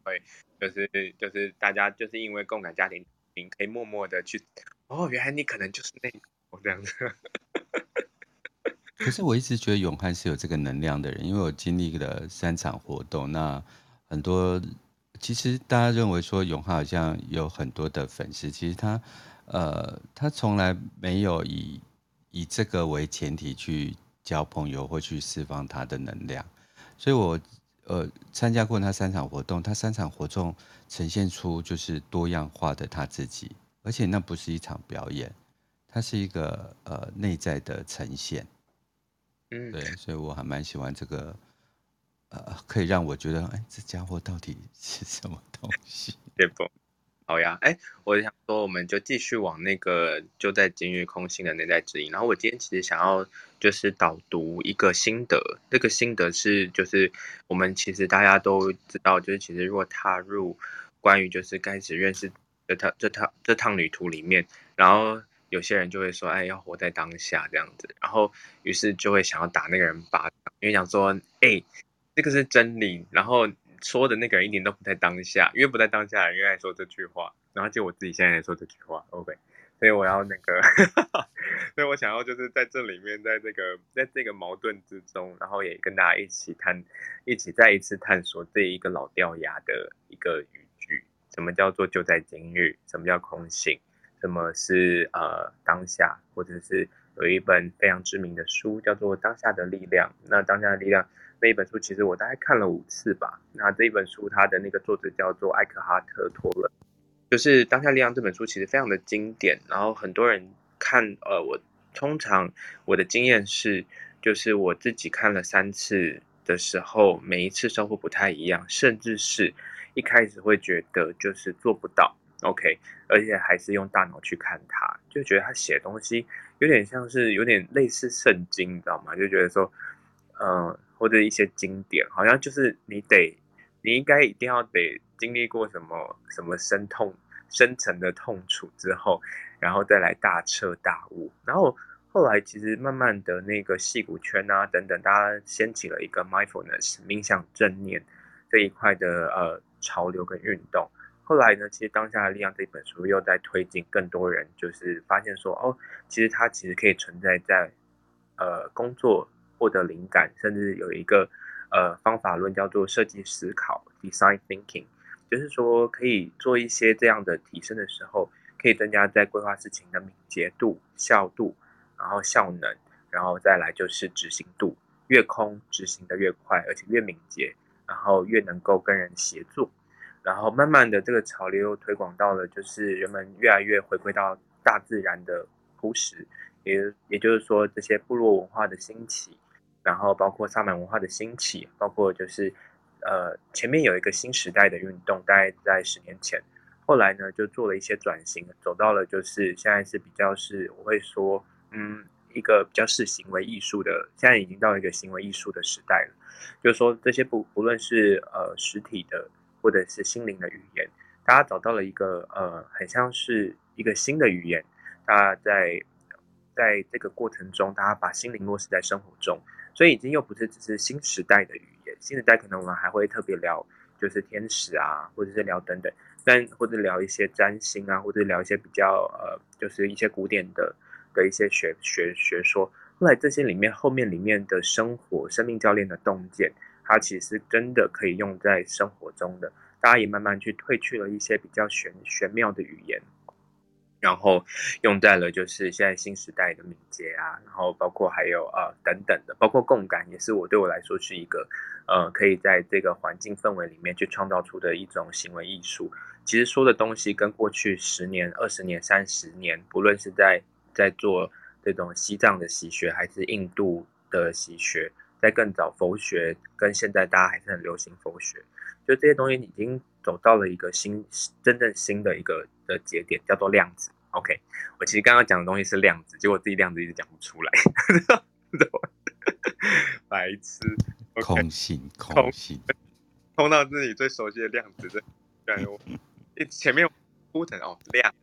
会就是就是大家就是因为共感家庭，你可以默默的去哦，原来你可能就是那个这样子。可是我一直觉得永汉是有这个能量的人，因为我经历了三场活动，那很多其实大家认为说永汉好像有很多的粉丝，其实他。呃，他从来没有以以这个为前提去交朋友或去释放他的能量，所以我呃参加过他三场活动，他三场活动呈现出就是多样化的他自己，而且那不是一场表演，它是一个呃内在的呈现，嗯，对，所以我还蛮喜欢这个，呃，可以让我觉得，哎，这家伙到底是什么东西？(laughs) 对不？好呀，哎，我想说，我们就继续往那个就在今日空心的内在指引。然后我今天其实想要就是导读一个心得，这个心得是就是我们其实大家都知道，就是其实如果踏入关于就是开始认识这趟这趟这趟旅途里面，然后有些人就会说，哎，要活在当下这样子，然后于是就会想要打那个人巴掌，因为想说，哎，这个是真理，然后。说的那个人一点都不在当下，因为不在当下，人来说这句话，然后就我自己现在说这句话，OK，所以我要那个，(laughs) 所以我想要就是在这里面，在这个在这个矛盾之中，然后也跟大家一起探，一起再一次探索这一个老掉牙的一个语句，什么叫做就在今日，什么叫空性，什么是呃当下，或者是有一本非常知名的书叫做《当下的力量》，那当下的力量。这一本书其实我大概看了五次吧。那这一本书它的那个作者叫做艾克哈特·托伦，就是《当下力量》这本书其实非常的经典。然后很多人看，呃，我通常我的经验是，就是我自己看了三次的时候，每一次收获不太一样，甚至是一开始会觉得就是做不到，OK，而且还是用大脑去看它，就觉得他写的东西有点像是有点类似圣经，你知道吗？就觉得说，嗯、或者一些经典，好像就是你得，你应该一定要得经历过什么什么深痛、深层的痛楚之后，然后再来大彻大悟。然后后来其实慢慢的那个戏骨圈啊等等，大家掀起了一个 mindfulness 冥想正念这一块的呃潮流跟运动。后来呢，其实当下的力量这本书又在推进更多人，就是发现说哦，其实它其实可以存在在呃工作。获得灵感，甚至有一个呃方法论叫做设计思考 （design thinking），就是说可以做一些这样的提升的时候，可以增加在规划事情的敏捷度、效度，然后效能，然后再来就是执行度，越空执行的越快，而且越敏捷，然后越能够跟人协作，然后慢慢的这个潮流又推广到了，就是人们越来越回归到大自然的朴实，也也就是说这些部落文化的兴起。然后包括萨满文化的兴起，包括就是，呃，前面有一个新时代的运动，大概在十年前，后来呢就做了一些转型，走到了就是现在是比较是我会说，嗯，一个比较是行为艺术的，现在已经到一个行为艺术的时代了。就是说这些不不论是呃实体的或者是心灵的语言，大家找到了一个呃很像是一个新的语言，大家在在这个过程中，大家把心灵落实在生活中。所以已经又不是只是新时代的语言，新时代可能我们还会特别聊，就是天使啊，或者是聊等等，但或者聊一些占星啊，或者聊一些比较呃，就是一些古典的的一些学学学说。后来这些里面后面里面的生活生命教练的洞见，它其实真的可以用在生活中的，大家也慢慢去褪去了一些比较玄玄妙的语言。然后用在了就是现在新时代的敏捷啊，然后包括还有呃等等的，包括共感也是我对我来说是一个呃可以在这个环境氛围里面去创造出的一种行为艺术。其实说的东西跟过去十年、二十年、三十年，不论是在在做这种西藏的习学，还是印度的习学，在更早佛学跟现在大家还是很流行佛学，就这些东西已经走到了一个新真正新的一个。的节点叫做量子，OK。我其实刚刚讲的东西是量子，结果自己量子一直讲不出来，(laughs) 白痴。Okay, 空性，空性，空到自己最熟悉的量子的，感觉 (laughs) 一前面铺陈哦量，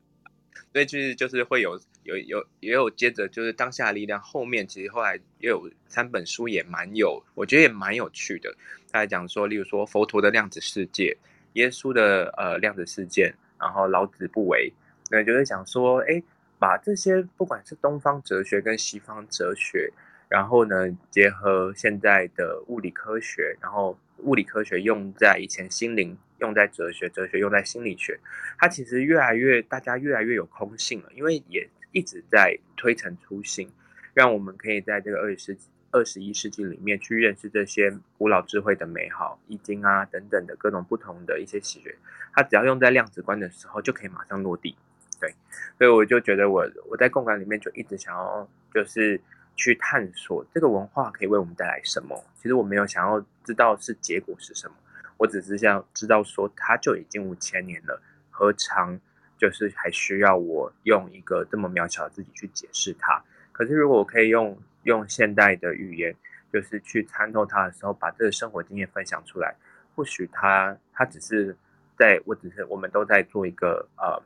所以就是就是会有有有也有接着就是当下的力量，后面其实后来又有三本书也蛮有，我觉得也蛮有趣的。他讲说，例如说佛陀的量子世界，耶稣的呃量子事件。然后老子不为，那就是想说，哎，把这些不管是东方哲学跟西方哲学，然后呢，结合现在的物理科学，然后物理科学用在以前心灵，用在哲学，哲学用在心理学，它其实越来越大家越来越有空性了，因为也一直在推陈出新，让我们可以在这个二十世纪。二十一世纪里面去认识这些古老智慧的美好，易经啊等等的各种不同的一些习学，它只要用在量子观的时候，就可以马上落地。对，所以我就觉得我我在共感里面就一直想要就是去探索这个文化可以为我们带来什么。其实我没有想要知道是结果是什么，我只是想知道说它就已经五千年了，何尝就是还需要我用一个这么渺小的自己去解释它？可是如果我可以用。用现代的语言，就是去参透它的时候，把这个生活经验分享出来。或许他他只是在，我只是我们都在做一个呃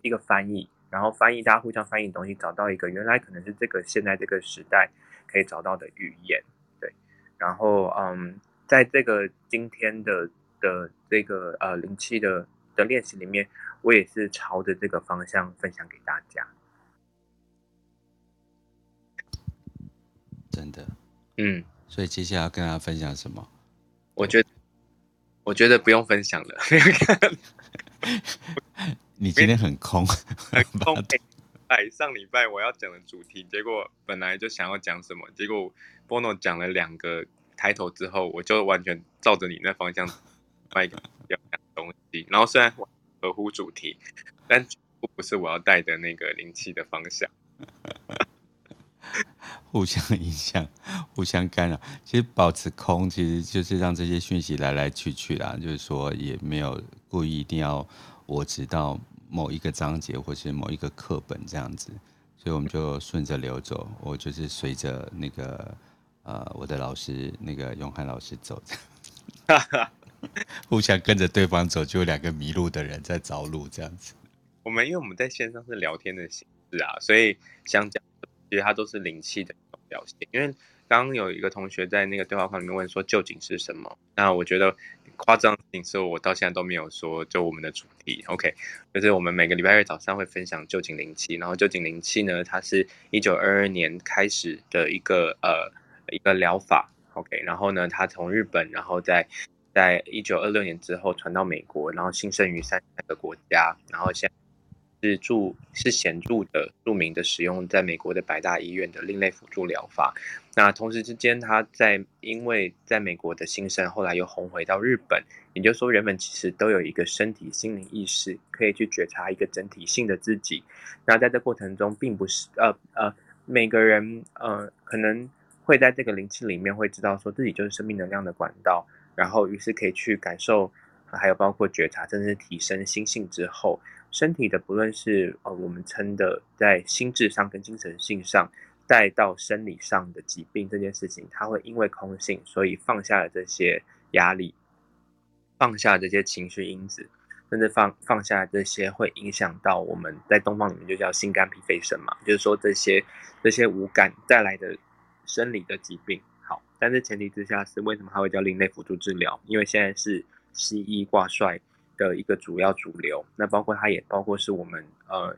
一个翻译，然后翻译大家互相翻译的东西，找到一个原来可能是这个现在这个时代可以找到的语言。对，然后嗯，在这个今天的的这个呃灵气的的练习里面，我也是朝着这个方向分享给大家。真的，嗯，所以接下来要跟大家分享什么？我觉得，我觉得不用分享了。(laughs) 你今天很空，很空。哎，上礼拜我要讲的主题，结果本来就想要讲什么，结果 Bono 讲了两个抬头之后，我就完全照着你那方向卖个要讲东西。然后虽然合乎主题，但不是我要带的那个灵气的方向。(laughs) 互相影响，互相干扰。其实保持空，其实就是让这些讯息来来去去啦。就是说，也没有故意一定要我知道某一个章节或是某一个课本这样子，所以我们就顺着流走。我就是随着那个呃我的老师那个永汉老师走，(laughs) 互相跟着对方走，就有两个迷路的人在找路这样子。我们因为我们在线上是聊天的形式啊，所以想讲。其实它都是灵气的表现，因为刚刚有一个同学在那个对话框里面问说臼井是什么？那我觉得夸张的是我到现在都没有说就我们的主题，OK，就是我们每个礼拜二早上会分享臼井灵气，然后臼井灵气呢，它是一九二二年开始的一个呃一个疗法，OK，然后呢，它从日本，然后在在一九二六年之后传到美国，然后兴盛于三个国家，然后现。是著是显著的著名的使用在美国的百大医院的另类辅助疗法。那同时之间，它在因为在美国的兴盛，后来又红回到日本。也就是说，人们其实都有一个身体、心灵、意识，可以去觉察一个整体性的自己。那在这过程中，并不是呃呃每个人呃可能会在这个灵气里面会知道说自己就是生命能量的管道，然后于是可以去感受。还有包括觉察，甚至提升心性之后，身体的不论是呃我们称的在心智上跟精神性上带到生理上的疾病这件事情，它会因为空性，所以放下了这些压力，放下这些情绪因子。甚至放放下这些会影响到我们在东方里面就叫心肝脾肺肾嘛，就是说这些这些五感带来的生理的疾病。好，但是前提之下是为什么它会叫另类辅助治疗？因为现在是西医挂帅的一个主要主流，那包括它也包括是我们呃，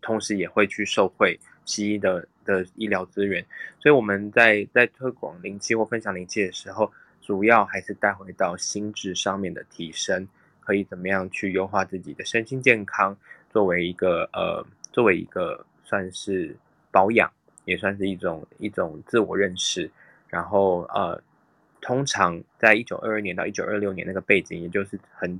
同时也会去受惠西医的的医疗资源，所以我们在在推广灵气或分享灵气的时候，主要还是带回到心智上面的提升。可以怎么样去优化自己的身心健康，作为一个呃，作为一个算是保养，也算是一种一种自我认识。然后呃，通常在一九二二年到一九二六年那个背景，也就是很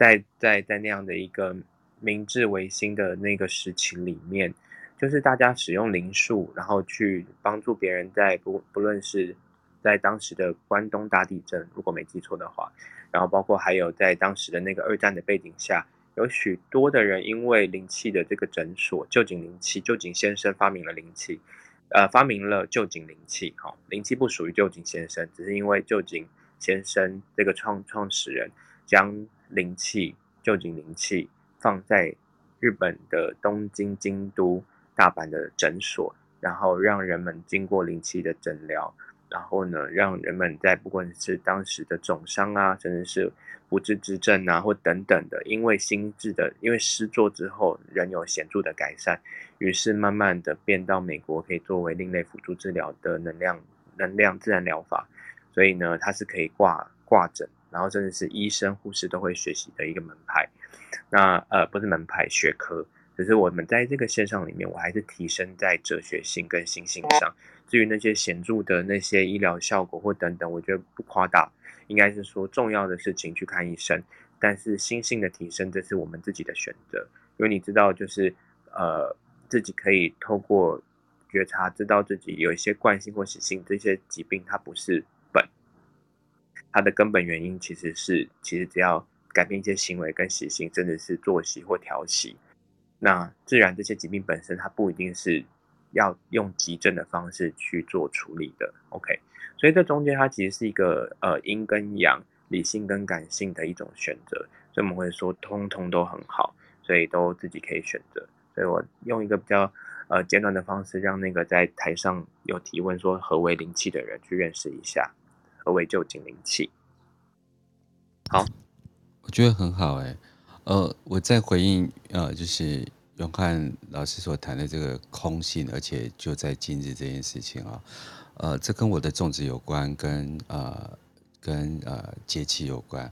在在在那样的一个明治维新的那个时期里面，就是大家使用灵术，然后去帮助别人在不不论是。在当时的关东大地震，如果没记错的话，然后包括还有在当时的那个二战的背景下，有许多的人因为灵气的这个诊所，旧井灵气，旧井先生发明了灵气，呃，发明了旧井灵气。好，灵气不属于旧井先生，只是因为旧井先生这个创创始人将灵气，臼井灵气放在日本的东京、京都、大阪的诊所，然后让人们经过灵气的诊疗。然后呢，让人们在不管是当时的总伤啊，甚至是不治之症啊，或等等的，因为心智的，因为失作之后，人有显著的改善，于是慢慢的变到美国可以作为另类辅助治疗的能量能量自然疗法，所以呢，它是可以挂挂诊，然后甚至是医生护士都会学习的一个门派。那呃，不是门派学科。只是我们在这个线上里面，我还是提升在哲学性跟心性上。至于那些显著的那些医疗效果或等等，我觉得不夸大，应该是说重要的事情去看医生。但是心性的提升，这是我们自己的选择。因为你知道，就是呃，自己可以透过觉察，知道自己有一些惯性或习性，这些疾病它不是，它的根本原因其实是，其实只要改变一些行为跟习性，真的是作息或调息。那自然这些疾病本身，它不一定是要用急症的方式去做处理的，OK？所以这中间它其实是一个呃阴跟阳、理性跟感性的一种选择，所以我们会说通通都很好，所以都自己可以选择。所以我用一个比较呃简短的方式，让那个在台上有提问说何为灵气的人去认识一下为臼井灵气。好，我觉得很好哎、欸。呃，我在回应呃，就是永汉老师所谈的这个空性，而且就在今日这件事情啊，呃，这跟我的种植有关，跟呃跟呃节气有关。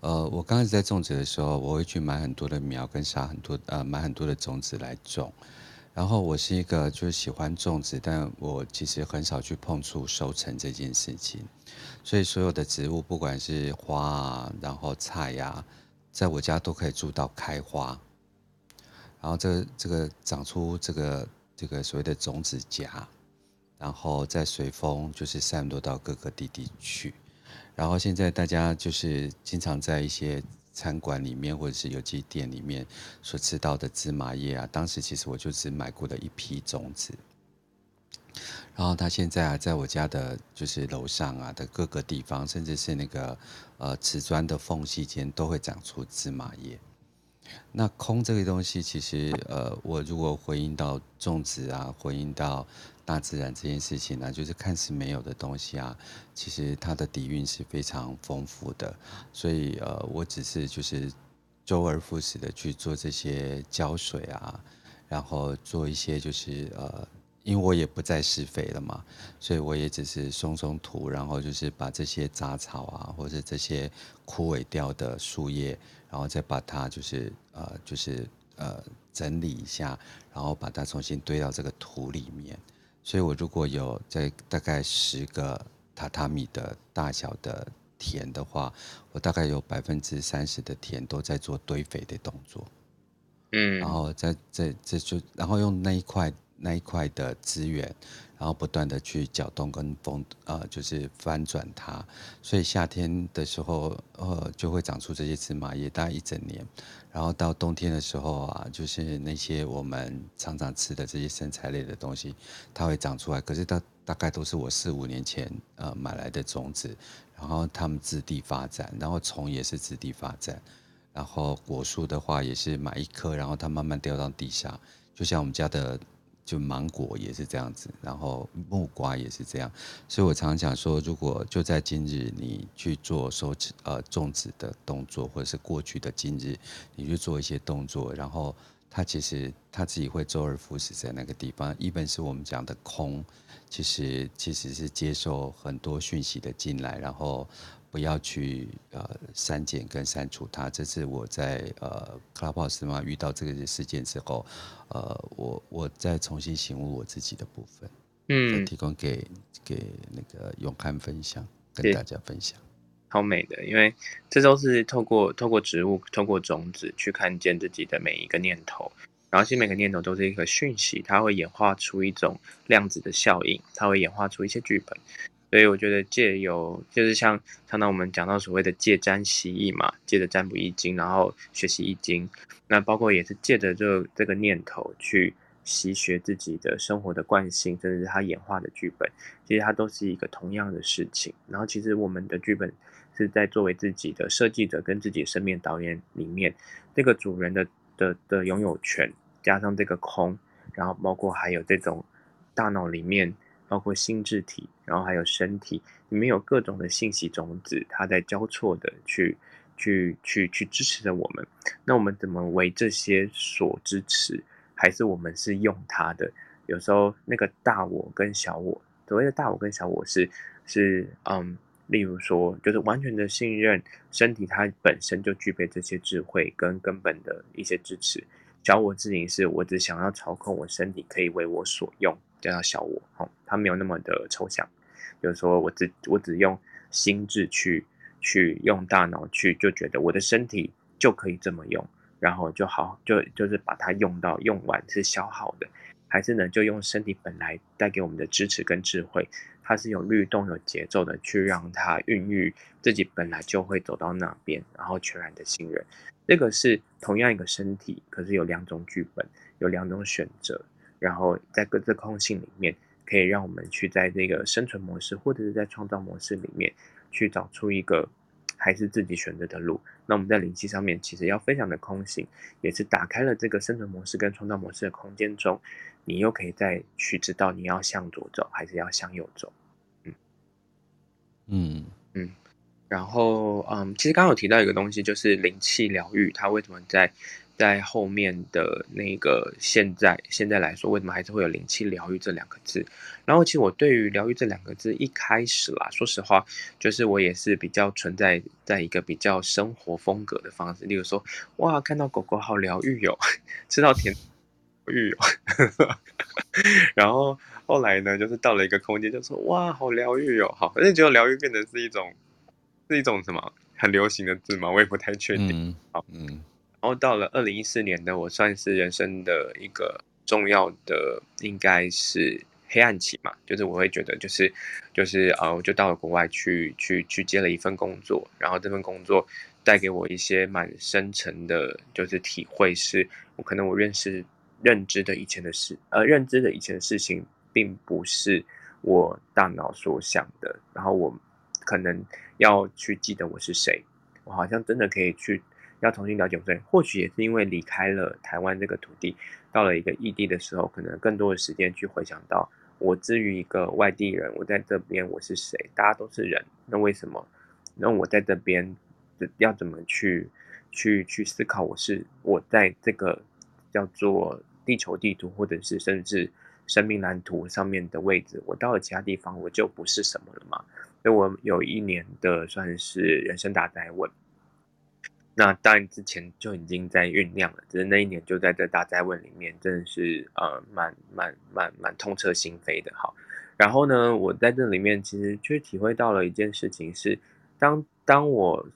呃，我刚开始在种植的时候，我会去买很多的苗，跟撒很多呃买很多的种子来种。然后我是一个就是喜欢种植，但我其实很少去碰触收成这件事情。所以所有的植物，不管是花啊，然后菜呀、在我家都可以住到开花，然后这个这个长出这个这个所谓的种子荚，然后再随风就是散落到各个地地去。然后现在大家就是经常在一些餐馆里面或者是有机店里面所吃到的芝麻叶啊，当时其实我就只买过的一批种子。然后它现在啊，在我家的就是楼上啊的各个地方，甚至是那个呃瓷砖的缝隙间，都会长出芝麻叶。那空这个东西，其实呃，我如果回应到种植啊，回应到大自然这件事情呢，就是看似没有的东西啊，其实它的底蕴是非常丰富的。所以呃，我只是就是周而复始的去做这些浇水啊，然后做一些就是呃。因为我也不再施肥了嘛，所以我也只是松松土，然后就是把这些杂草啊，或者这些枯萎掉的树叶，然后再把它就是呃就是呃整理一下，然后把它重新堆到这个土里面。所以我如果有在大概十个榻榻米的大小的田的话，我大概有百分之三十的田都在做堆肥的动作。嗯，然后在在这就然后用那一块。那一块的资源，然后不断的去搅动跟风，呃，就是翻转它，所以夏天的时候，呃，就会长出这些芝麻叶，大概一整年。然后到冬天的时候啊，就是那些我们常常吃的这些生菜类的东西，它会长出来。可是它大概都是我四五年前呃买来的种子，然后它们自地发展，然后虫也是自地发展，然后果树的话也是买一颗，然后它慢慢掉到地下，就像我们家的。就芒果也是这样子，然后木瓜也是这样，所以我常讲说，如果就在今日你去做收呃种植的动作，或者是过去的今日你去做一些动作，然后它其实它自己会周而复始在那个地方。一本是我们讲的空，其实其实是接受很多讯息的进来，然后。不要去呃删减跟删除它，这是我在呃 Clubhouse 嘛遇到这个事件之后，呃，我我再重新醒悟我自己的部分，嗯，提供给给那个永汉分享，跟大家分享，好美的，因为这都是透过透过植物，透过种子去看见自己的每一个念头，然后其实每个念头都是一个讯息，它会演化出一种量子的效应，它会演化出一些剧本。所以我觉得借由就是像常常我们讲到所谓的借占习易嘛，借着占卜易经，然后学习易经，那包括也是借着这这个念头去习学自己的生活的惯性，甚至是它演化的剧本，其实它都是一个同样的事情。然后其实我们的剧本是在作为自己的设计者跟自己生命导演里面，这个主人的的的拥有权，加上这个空，然后包括还有这种大脑里面。包括心智体，然后还有身体，里面有各种的信息种子，它在交错的去、去、去、去支持着我们。那我们怎么为这些所支持？还是我们是用它的？有时候那个大我跟小我，所谓的大我跟小我是是嗯，例如说，就是完全的信任身体，它本身就具备这些智慧跟根本的一些支持。小我自己是我只想要操控我身体，可以为我所用。叫他小我，哦，他没有那么的抽象，就是说我只我只用心智去去用大脑去，就觉得我的身体就可以这么用，然后就好，就就是把它用到用完是消耗的，还是呢就用身体本来带给我们的支持跟智慧，它是有律动有节奏的去让它孕育自己本来就会走到那边，然后全然的信任，这个是同样一个身体，可是有两种剧本，有两种选择。然后在各自空性里面，可以让我们去在这个生存模式，或者是在创造模式里面，去找出一个还是自己选择的路。那我们在灵气上面，其实要非常的空性，也是打开了这个生存模式跟创造模式的空间中，你又可以再去知道你要向左走，还是要向右走。嗯嗯嗯。然后嗯，其实刚刚有提到一个东西，就是灵气疗愈，它为什么在？在后面的那个现在现在来说，为什么还是会有灵气疗愈这两个字？然后其实我对于疗愈这两个字一开始啦，说实话，就是我也是比较存在在一个比较生活风格的方式，例如说，哇，看到狗狗好疗愈哟，(laughs) 吃到甜疗愈哟，(laughs) 然后后来呢，就是到了一个空间，就说哇，好疗愈哟，好，反正觉得疗愈变成是一种是一种什么很流行的字嘛，我也不太确定。嗯、好，嗯。然后到了二零一四年呢，我算是人生的一个重要的，应该是黑暗期嘛，就是我会觉得，就是就是呃，我就到了国外去去去接了一份工作，然后这份工作带给我一些蛮深层的，就是体会，是我可能我认识认知的以前的事，呃，认知的以前的事情，并不是我大脑所想的，然后我可能要去记得我是谁，我好像真的可以去。要重新了解我，或许也是因为离开了台湾这个土地，到了一个异地的时候，可能更多的时间去回想到我至于一个外地人，我在这边我是谁？大家都是人，那为什么？那我在这边要怎么去去去思考？我是我在这个叫做地球地图，或者是甚至生命蓝图上面的位置，我到了其他地方，我就不是什么了嘛？所以我有一年的算是人生大灾问。那当然之前就已经在酝酿了，只是那一年就在这大灾问里面，真的是呃蛮蛮蛮蛮痛彻心扉的。哈，然后呢，我在这里面其实却体会到了一件事情是，当当我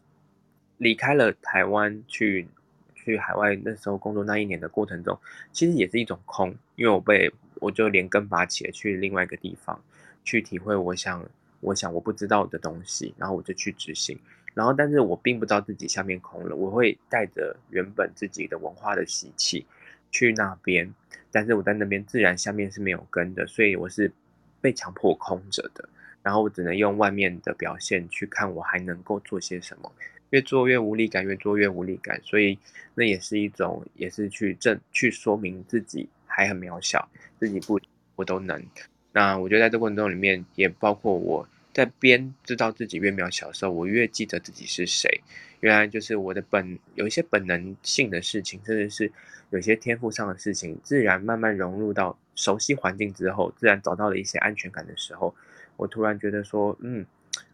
离开了台湾去去海外那时候工作那一年的过程中，其实也是一种空，因为我被我就连根拔起了去另外一个地方去体会，我想我想我不知道的东西，然后我就去执行，然后但是我并不知道自己下面空了，我会带着原本自己的文化的习气去那边，但是我在那边自然下面是没有根的，所以我是被强迫空着的。然后我只能用外面的表现去看我还能够做些什么，越做越无力感，越做越无力感，所以那也是一种，也是去证去说明自己还很渺小，自己不我都能。那我觉得在这过程中里面，也包括我在边知道自己越渺小的时候，我越记得自己是谁。原来就是我的本有一些本能性的事情，甚至是有些天赋上的事情，自然慢慢融入到熟悉环境之后，自然找到了一些安全感的时候。我突然觉得说，嗯，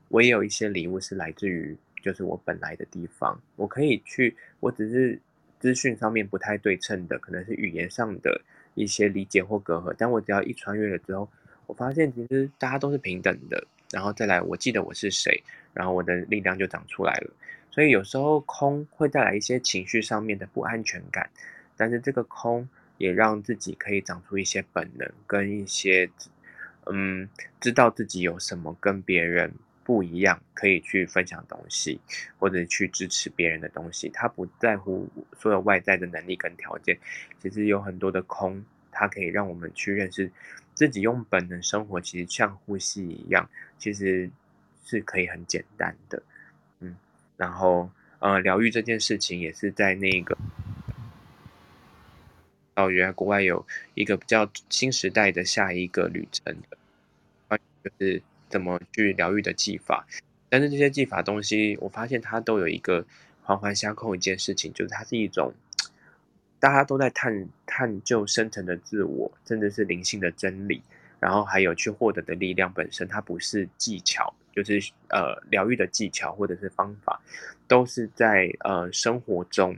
我也有一些礼物是来自于，就是我本来的地方，我可以去，我只是资讯上面不太对称的，可能是语言上的一些理解或隔阂，但我只要一穿越了之后，我发现其实大家都是平等的，然后再来，我记得我是谁，然后我的力量就长出来了。所以有时候空会带来一些情绪上面的不安全感，但是这个空也让自己可以长出一些本能跟一些。嗯，知道自己有什么跟别人不一样，可以去分享东西，或者去支持别人的东西。他不在乎所有外在的能力跟条件，其实有很多的空，它可以让我们去认识自己，用本能生活，其实像呼吸一样，其实是可以很简单的。嗯，然后呃，疗愈这件事情也是在那个。哦，原来国外有一个比较新时代的下一个旅程的，就是怎么去疗愈的技法。但是这些技法东西，我发现它都有一个环环相扣一件事情，就是它是一种大家都在探探究深层的自我，甚至是灵性的真理，然后还有去获得的力量本身，它不是技巧，就是呃疗愈的技巧或者是方法，都是在呃生活中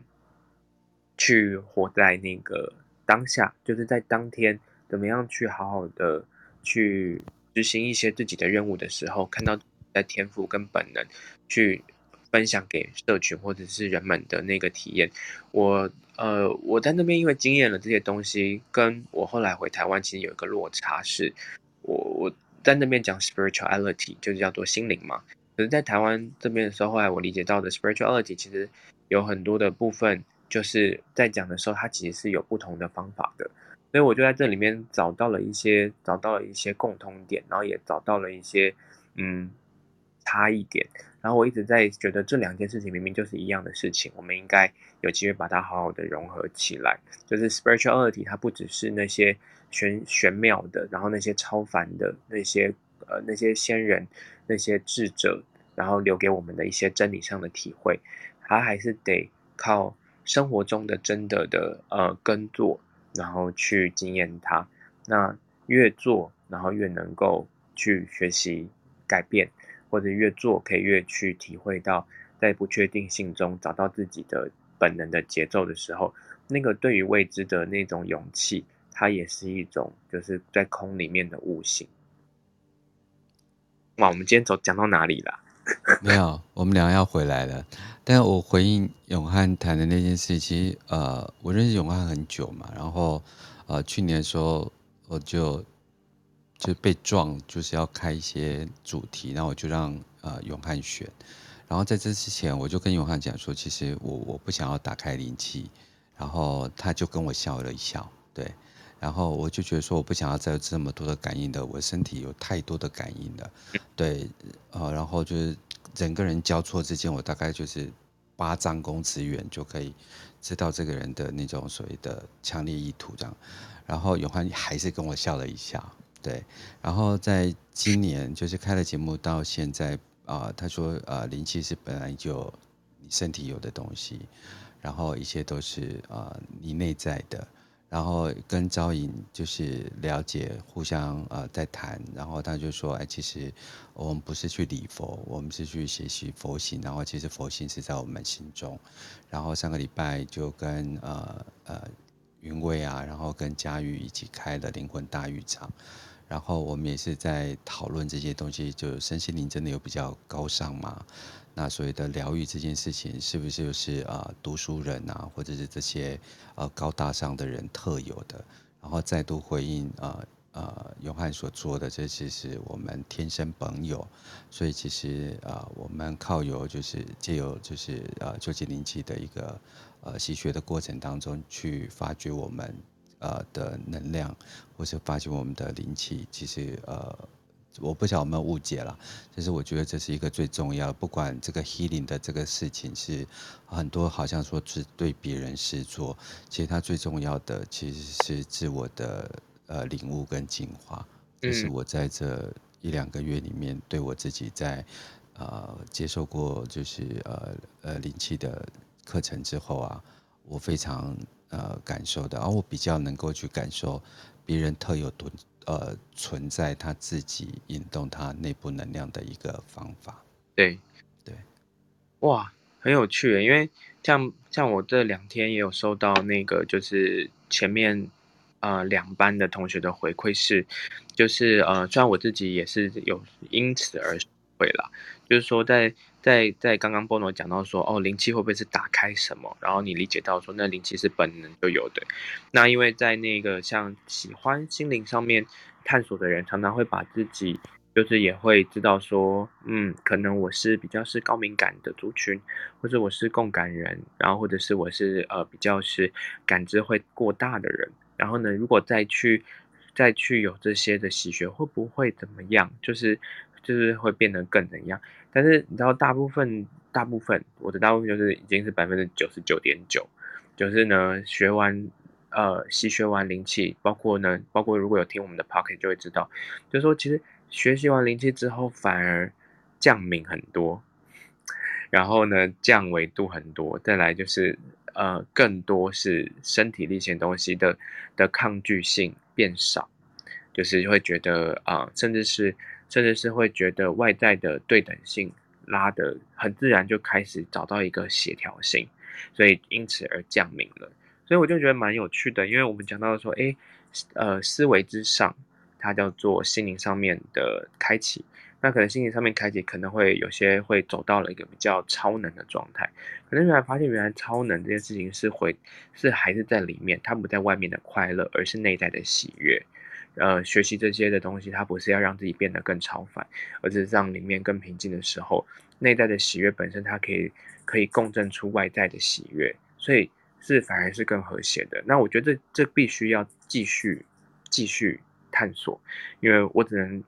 去活在那个。当下就是在当天，怎么样去好好的去执行一些自己的任务的时候，看到在天赋跟本能去分享给社群或者是人们的那个体验。我呃，我在那边因为经验了这些东西，跟我后来回台湾其实有一个落差是，我我在那边讲 spirituality 就是叫做心灵嘛，可是在台湾这边的时候，后来我理解到的 spirituality 其实有很多的部分。就是在讲的时候，它其实是有不同的方法的，所以我就在这里面找到了一些，找到了一些共通点，然后也找到了一些嗯差异点，然后我一直在觉得这两件事情明明就是一样的事情，我们应该有机会把它好好的融合起来。就是 spirituality，它不只是那些玄玄妙的，然后那些超凡的那些呃那些仙人那些智者，然后留给我们的一些真理上的体会，它还是得靠。生活中的真的的呃耕作，然后去经验它，那越做，然后越能够去学习改变，或者越做可以越去体会到，在不确定性中找到自己的本能的节奏的时候，那个对于未知的那种勇气，它也是一种就是在空里面的悟性。哇，我们今天走讲到哪里了？(laughs) 没有，我们俩要回来了。但我回应永汉谈的那件事，其实呃，我认识永汉很久嘛，然后呃，去年的时候我就就被撞，就是要开一些主题，然后我就让呃永汉选。然后在这之前，我就跟永汉讲说，其实我我不想要打开灵气，然后他就跟我笑了一笑，对。然后我就觉得说，我不想要再有这么多的感应的，我身体有太多的感应了，对，呃，然后就是整个人交错之间，我大概就是八丈公尺远就可以知道这个人的那种所谓的强烈意图这样。然后永汉还是跟我笑了一下，对。然后在今年就是开了节目到现在啊、他说呃灵气是本来就你身体有的东西，然后一切都是呃你内在的。然后跟昭颖就是了解，互相呃在谈，然后他就说，哎，其实我们不是去礼佛，我们是去学习佛性，然后其实佛性是在我们心中。然后上个礼拜就跟呃呃云蔚啊，然后跟佳玉一起开了灵魂大浴场，然后我们也是在讨论这些东西，就身心灵真的有比较高尚吗？那所谓的疗愈这件事情，是不是就是啊、呃、读书人啊，或者是这些呃高大上的人特有的？然后再度回应呃呃永汉所做的，这其实我们天生本有，所以其实啊、呃、我们靠有就是借由就是呃究竟灵气的一个呃习学的过程当中去发掘我们呃的能量，或是发掘我们的灵气，其实呃。我不晓得有没有误解了，就是我觉得这是一个最重要的，不管这个 healing 的这个事情是很多好像说是对别人施作，其实它最重要的其实是自我的呃领悟跟进化。这是我在这一两个月里面对我自己在呃接受过就是呃呃灵气的课程之后啊，我非常呃感受的，而我比较能够去感受别人特有独。呃，存在他自己引动他内部能量的一个方法。对，对，哇，很有趣。因为像像我这两天也有收到那个，就是前面呃两班的同学的回馈是，就是呃，虽然我自己也是有因此而会了，就是说在在在刚刚 Bono 讲到说，哦，灵气会不会是打开什么？然后你理解到说，那灵气是本能就有的。那因为在那个像喜欢心灵上面探索的人，常常会把自己就是也会知道说，嗯，可能我是比较是高敏感的族群，或者我是共感人，然后或者是我是呃比较是感知会过大的人。然后呢，如果再去再去有这些的习学，会不会怎么样？就是。就是会变得更怎样？但是你知道，大部分大部分我的大部分就是已经是百分之九十九点九，就是呢学完呃吸学完灵气，包括呢包括如果有听我们的 Pocket 就会知道，就是说其实学习完灵气之后反而降敏很多，然后呢降维度很多，再来就是呃更多是身体力行东西的的抗拒性变少，就是会觉得啊、甚至是。甚至是会觉得外在的对等性拉得很自然，就开始找到一个协调性，所以因此而降临了。所以我就觉得蛮有趣的，因为我们讲到说，诶，呃，思维之上，它叫做心灵上面的开启。那可能心灵上面开启，可能会有些会走到了一个比较超能的状态。可能原来发现，原来超能这件事情是会是还是在里面，它不在外面的快乐，而是内在的喜悦。呃，学习这些的东西，它不是要让自己变得更超凡，而是让里面更平静的时候，内在的喜悦本身，它可以可以共振出外在的喜悦，所以是反而是更和谐的。那我觉得这必须要继续继续探索，因为我只能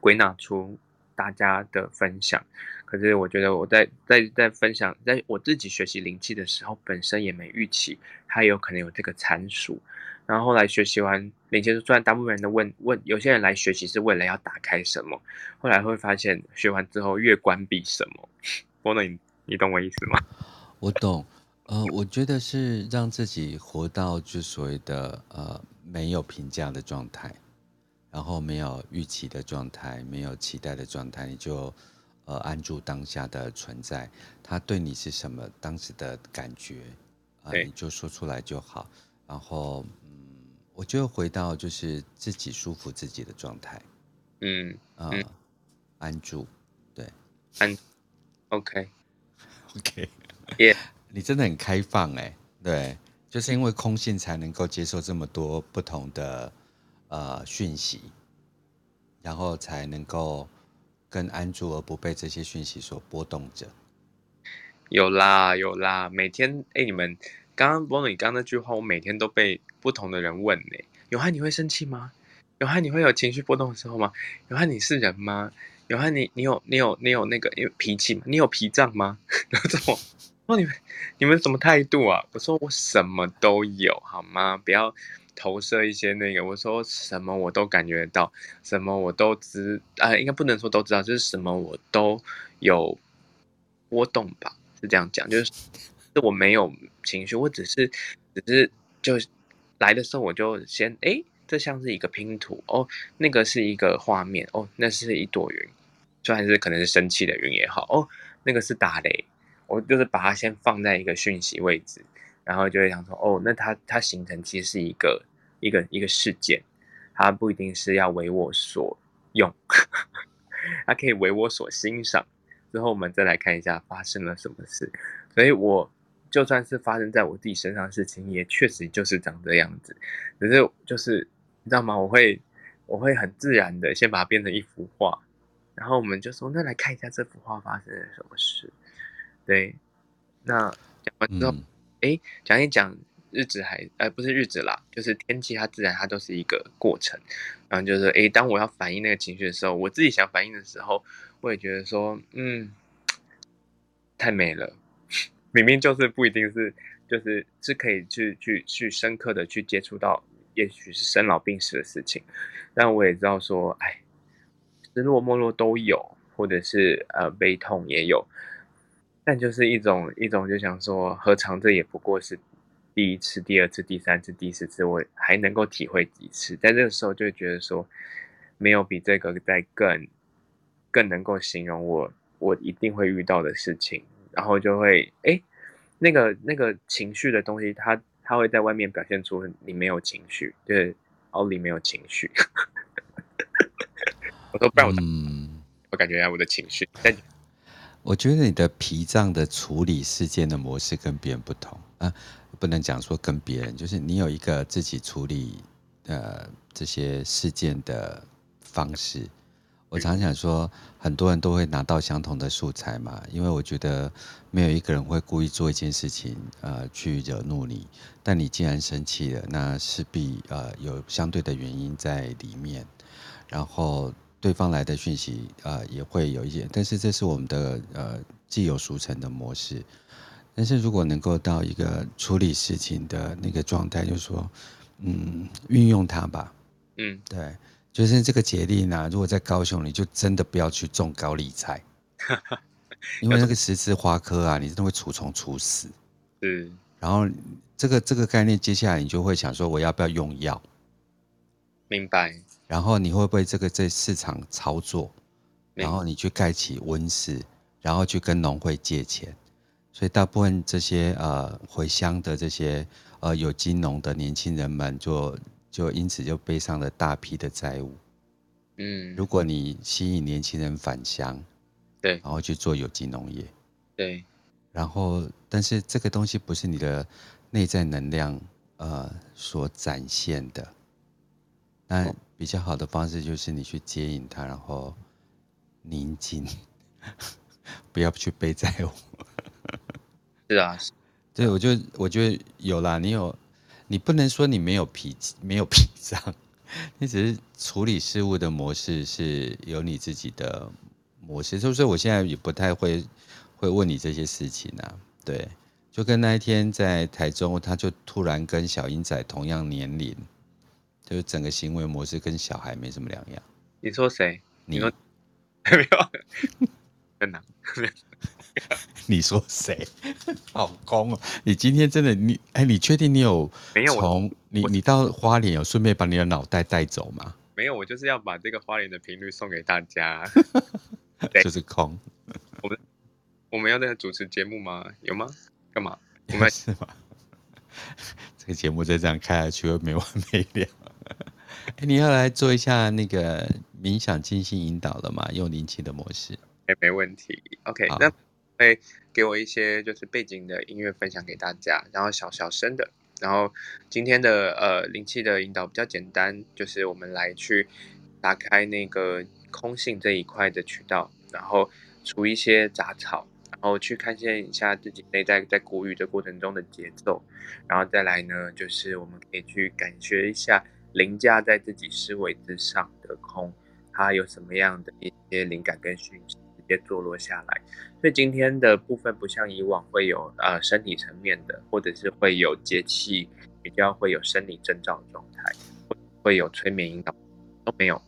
归纳出大家的分享。可是我觉得我在在在分享，在我自己学习灵气的时候，本身也没预期它有可能有这个参数。然后后来学习完灵气，虽然大部分人都问问，有些人来学习是为了要打开什么，后来会发现学完之后越关闭什么。波诺，你你懂我意思吗？我懂，呃，我觉得是让自己活到就所谓的呃没有评价的状态，然后没有预期的状态，没有期待的状态，你就呃安住当下的存在，他对你是什么当时的感觉啊，呃，你就说出来就好，然后嗯。我就回到就是自己舒服自己的状态，嗯啊、呃，安住，对，安，OK，OK，耶，(laughs) 你真的很开放哎，对，就是因为空性才能够接受这么多不同的呃讯息，然后才能够更安住而不被这些讯息所波动着。有啦有啦，每天哎、你们。刚刚波诺，你刚那句话，我每天都被不同的人问呢。永汉，你会生气吗？永汉，你会有情绪波动的时候吗？永汉，你是人吗？永汉，你你有你有你有那个有脾气吗？你有脾脏吗？然后这种，哦，你们你们什么态度啊？我说我什么都有，好吗？不要投射一些那个。我说什么我都感觉到，什么我都知啊、应该不能说都知道，就是什么我都有波动吧？是这样讲，就是是。(laughs) 我没有情绪，我只是，只是就来的时候我就先，哎，这像是一个拼图哦，那个是一个画面哦，那是一朵云，就还是可能是生气的云也好哦，那个是打雷，我就是把它先放在一个讯息位置，然后就会想说，哦，那它它形成其实是一个一个一个事件，它不一定是要为我所用，(laughs) 它可以为我所欣赏。之后我们再来看一下发生了什么事。所以我就算是发生在我自己身上的事情，也确实就是长这样子。可是就是你知道吗？我会我会很自然的先把它变成一幅画，然后我们就说，那来看一下这幅画发生了什么事。对，那讲完之后，哎、讲一讲日子还呃不是日子啦，就是天气，它自然它都是一个过程。然后就是哎，当我要反映那个情绪的时候，我自己想反映的时候，我也觉得说，嗯，太美了。(laughs) 明明就是不一定是，就是是可以去去去深刻的去接触到，也许是生老病死的事情。但我也知道说，哎，失落没落都有，或者是呃悲痛也有。但就是一种一种就想说，何尝这也不过是第一次、第二次、第三次、第四次，我还能够体会几次？在这个时候就觉得说，没有比这个再更更能够形容我我一定会遇到的事情，然后就会哎，那个那个情绪的东西，它它会在外面表现出你没有情绪，对，奥利没有情绪。(laughs) 我说不然我、嗯、我感觉一下我的情绪，但。我觉得你的脾脏的处理事件的模式跟别人不同啊，不能讲说跟别人，就是你有一个自己处理呃这些事件的方式。我常常说，很多人都会拿到相同的素材嘛，因为我觉得没有一个人会故意做一件事情呃去惹怒你，但你既然生气了，那势必呃有相对的原因在里面，然后。对方来的讯息，呃，也会有一些，但是这是我们的呃既有熟成的模式。但是如果能够到一个处理事情的那个状态，就是说，嗯，运用它吧，嗯，对，就是这个节力呢，如果在高雄，你就真的不要去种高丽菜，(laughs) 因为那个十字花科啊，你真的会除虫除死。嗯，然后这个这个概念，接下来你就会想说，我要不要用药？明白。然后你会不会这个在市场操作？然后你去盖起温室，然后去跟农会借钱，所以大部分这些呃回乡的这些呃有金农的年轻人们就，就就因此就背上了大批的债务。嗯，如果你吸引年轻人返乡，对，然后去做有机农业，对，然后但是这个东西不是你的内在能量呃所展现的，那。比较好的方式就是你去接引他，然后宁静，(laughs) 不要去背债务。(laughs) 是啊，(laughs) 对，我就我觉得有啦，你有，你不能说你没有脾气，没有脾脏，你只是处理事物的模式是有你自己的模式。所以说，我现在也不太会会问你这些事情啊。对，就跟那一天在台中，他就突然跟小英仔同样年龄。就是整个行为模式跟小孩没什么两样。你说谁？你说没有？真的？(laughs) 你说谁？老公哦！你今天真的你哎？你确定你有没有从你你到花莲有顺便把你的脑袋带走吗？没有，我就是要把这个花莲的频率送给大家。(laughs) 就是空。我们我们要在主持节目吗？有吗？干嘛？我们 (laughs) 是吗？这个节目再这样开下去会没完没了。哎，你要来做一下那个冥想静心引导了吗？用灵气的模式。哎，没问题。OK，那会给我一些就是背景的音乐分享给大家，然后小小声的。然后今天的呃灵气的引导比较简单，就是我们来去打开那个空性这一块的渠道，然后除一些杂草，然后去看见一下自己内在在鼓语的过程中的节奏，然后再来呢，就是我们可以去感觉一下。凌驾在自己思维之上的空，它有什么样的一些灵感跟讯息直接坐落下来？所以今天的部分不像以往会有呃身体层面的，或者是会有节气，比较会有生理征兆状态，会有催眠引导都没有。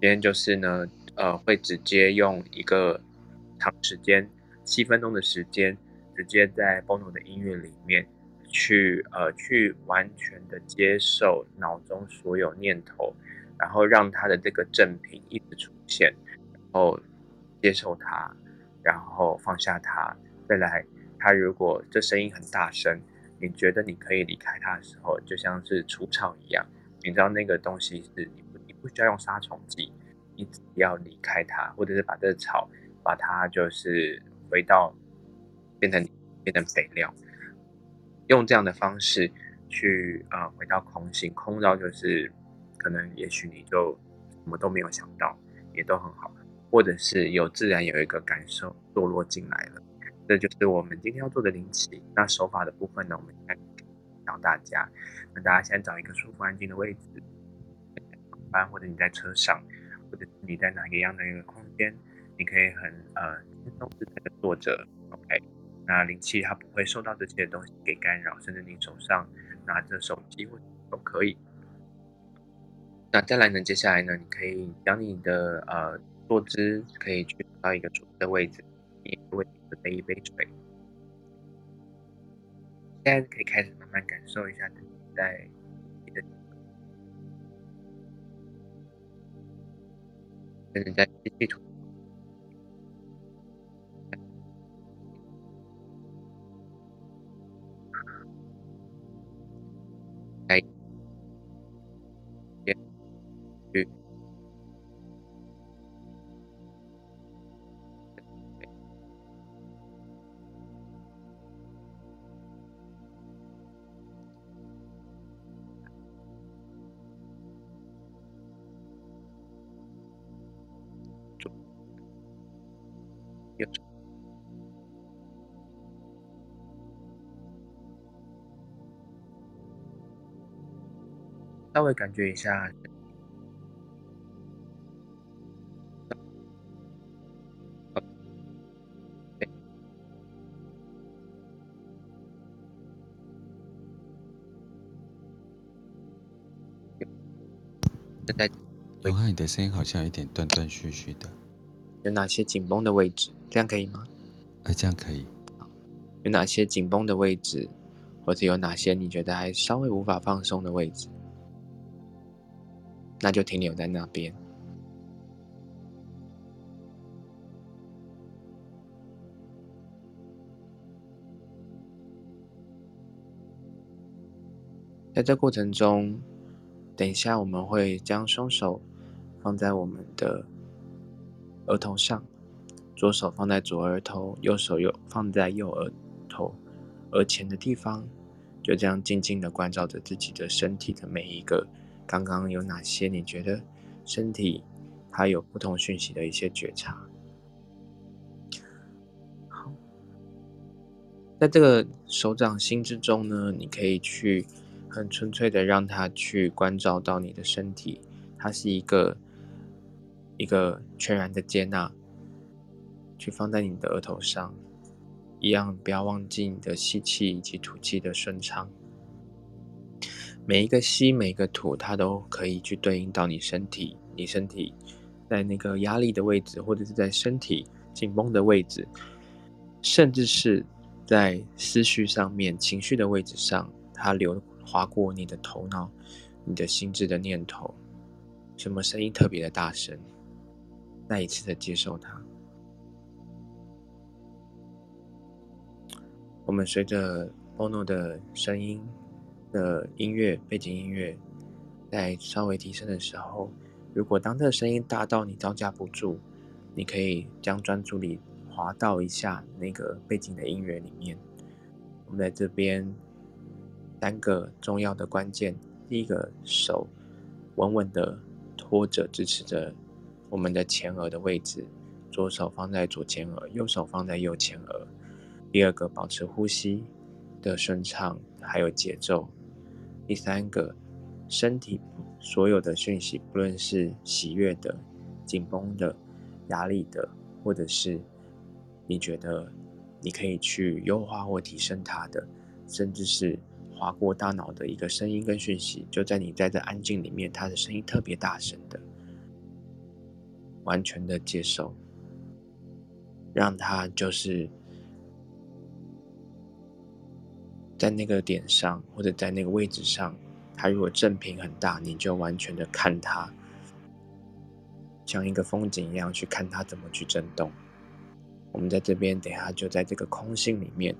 今天就是呢，呃，会直接用一个长时间七分钟的时间，直接在 Bono 的音乐里面。去呃，去完全的接受脑中所有念头，然后让他的这个正品一直出现，然后接受它，然后放下它。再来，他如果这声音很大声，你觉得你可以离开他的时候，就像是除草一样，你知道那个东西是你不你不需要用杀虫剂，你只要离开它，或者是把这个草把它就是回到变成变成肥料，用这样的方式去呃回到空性，空到就是可能也许你就什么都没有想到，也都很好，或者是有自然有一个感受堕落进来了，这就是我们今天要做的灵气。那手法的部分呢，我们先教大家，那大家先找一个舒服安静的位置。班或者你在车上，或者你在哪个样的一个空间，你可以很呃轻松自在的坐着，OK。那灵气它不会受到这些东西给干扰，甚至你手上拿着手机或都可以。那再来呢，接下来呢，你可以将你的呃坐姿可以去到一个舒服的位置，你为准备一杯水。现在可以开始慢慢感受一下自己在。现在在吸气吐，稍微感觉一下，现在，永汉，你的声音好像有点断断续续的。有哪些紧绷的位置？这样可以吗？呃，这样可以。有哪些紧绷的位置，或者有哪些你觉得还稍微无法放松的位置？那就停留在那边。在这过程中，等一下我们会将双手放在我们的额头上，左手放在左额头，右手又放在右额头额前的地方，就这样静静的关照着自己的身体的每一个。刚刚有哪些你觉得身体它有不同讯息的一些觉察？好，在这个手掌心之中呢，你可以去很纯粹的让它去关照到你的身体，它是一个一个全然的接纳，去放在你的额头上，一样不要忘记你的吸气以及吐气的顺畅。每一个吸，每一个吐，它都可以去对应到你身体，你身体在那个压力的位置，或者是在身体紧绷的位置，甚至是在思绪上面、情绪的位置上，它流划过你的头脑、你的心智的念头，什么声音特别的大声，再一次的接受它。我们随着 Bono 的声音。的音乐背景音乐在稍微提升的时候，如果当这个声音大到你招架不住，你可以将专注力滑到一下那个背景的音乐里面。我们在这边三个重要的关键：第一个，手稳稳的托着支持着我们的前额的位置，左手放在左前额，右手放在右前额；第二个，保持呼吸的顺畅还有节奏。第三个，身体所有的讯息，不论是喜悦的、紧绷的、压力的，或者是你觉得你可以去优化或提升它的，甚至是划过大脑的一个声音跟讯息，就在你在这安静里面，它的声音特别大声的，完全的接受，让它就是。在那个点上，或者在那个位置上，它如果振频很大，你就完全的看它，像一个风景一样去看它怎么去震动。我们在这边，等下就在这个空心里面，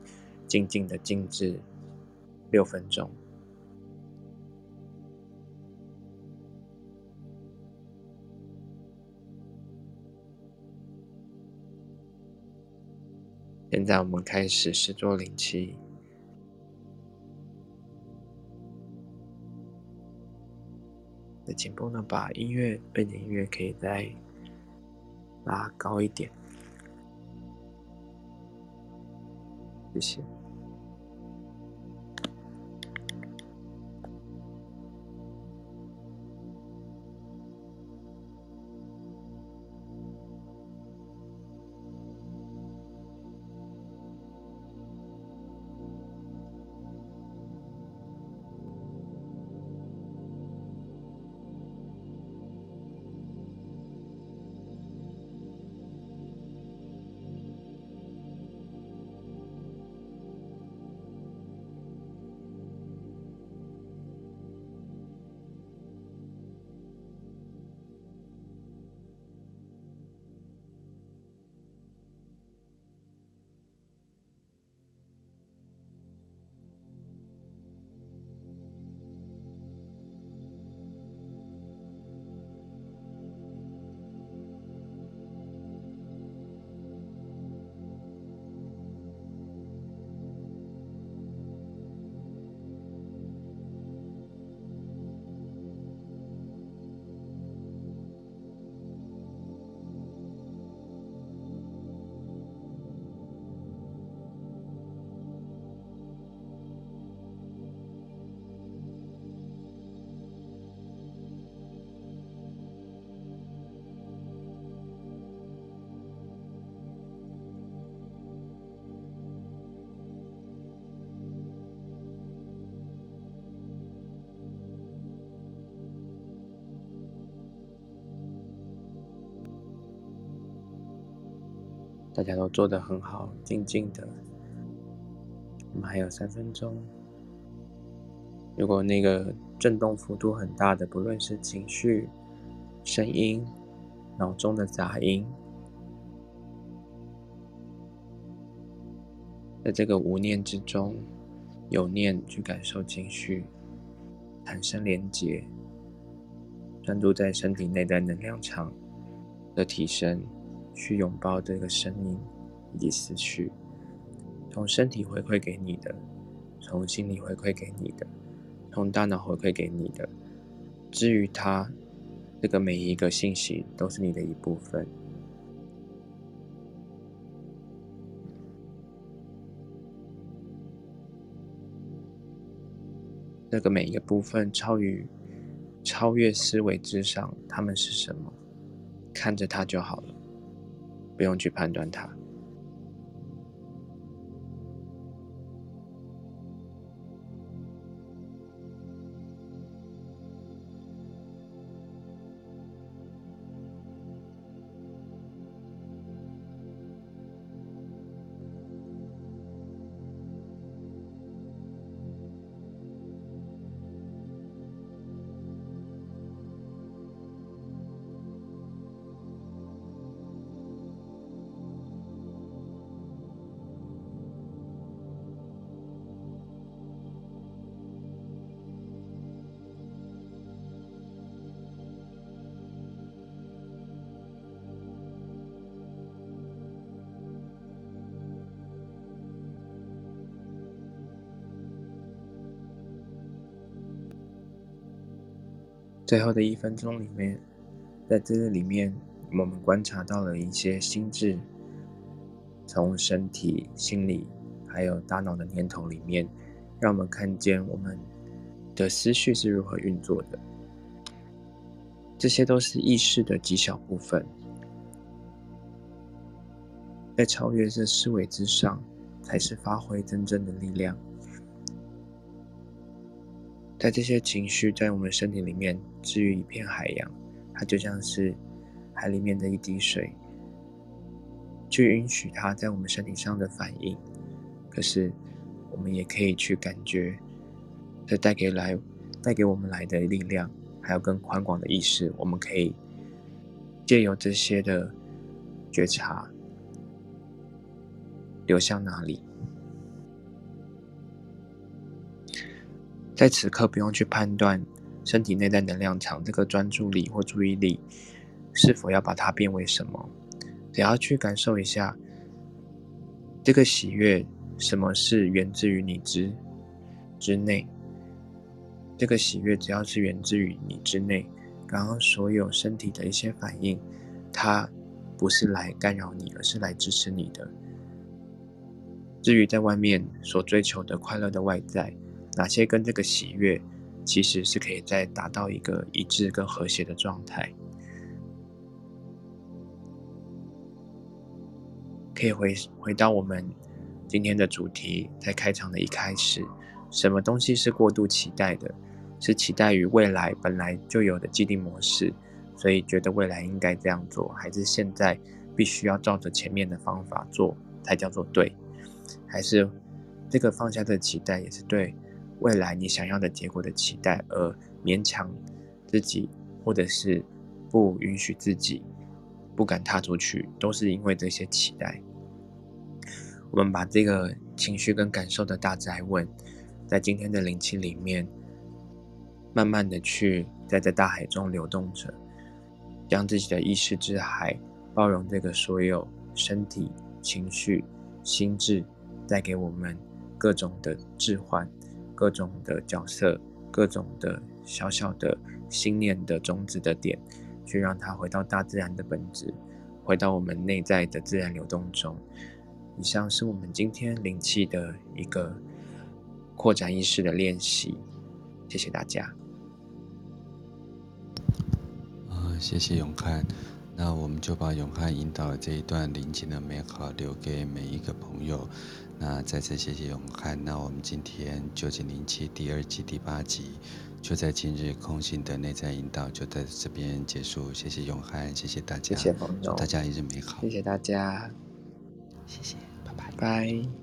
静静的静置六分钟。现在我们开始试做零七。的紧绷呢，把音乐背景音乐可以再拉高一点。谢谢。大家都做得很好，静静的。我们还有三分钟。如果那个震动幅度很大的，不论是情绪、声音、脑中的杂音，在这个无念之中，有念去感受情绪，产生连结，专注在身体内在能量场的提升。去拥抱这个声音以及思绪，从身体回馈给你的，从心里回馈给你的，从大脑回馈给你的。至于它，这个每一个信息都是你的一部分。这个每一个部分超于、超越思维之上，它们是什么？看着它就好了。不用去判断它。最后的一分钟里面，在这个里面，我们观察到了一些心智，从身体、心理还有大脑的念头里面，让我们看见我们的思绪是如何运作的。这些都是意识的极小部分，在超越这思维之上，才是发挥真正的力量。在这些情绪在我们身体里面治愈一片海洋，它就像是海里面的一滴水，去允许它在我们身体上的反应。可是，我们也可以去感觉，这带给来带给我们来的力量，还有更宽广的意识。我们可以借由这些的觉察，流向哪里？在此刻，不用去判断身体内在能量场这个专注力或注意力是否要把它变为什么，只要去感受一下这个喜悦，什么是源自于你之之内？这个喜悦只要是源自于你之内，刚刚所有身体的一些反应，它不是来干扰你，而是来支持你的。至于在外面所追求的快乐的外在，哪些跟这个喜悦，其实是可以再达到一个一致跟和谐的状态。可以回回到我们今天的主题，在开场的一开始，什么东西是过度期待的？是期待于未来本来就有的既定模式，所以觉得未来应该这样做，还是现在必须要照着前面的方法做才叫做对？还是这个放下的期待，也是对未来你想要的结果的期待，而勉强自己，或者是不允许自己不敢踏出去，都是因为这些期待。我们把这个情绪跟感受的大哉问，在今天的灵气里面，慢慢的去在这大海中流动着，将自己的意识之海包容这个所有身体、情绪、心智带给我们各种的置换、各种的角色、各种的小小的心念的种子的点，去让它回到大自然的本质，回到我们内在的自然流动中。以上是我们今天灵气的一个扩展意识的练习，谢谢大家。啊，谢谢永汉。那我们就把永汉引导的这一段灵气的美好留给每一个朋友。那再次谢谢永汉。那我们今天究竟灵气第二季第八集，就在今日空性的内在引导就在这边结束。谢谢永汉，谢谢大家，谢谢朋友，大家一日美好，谢谢大家。谢谢，拜拜。拜。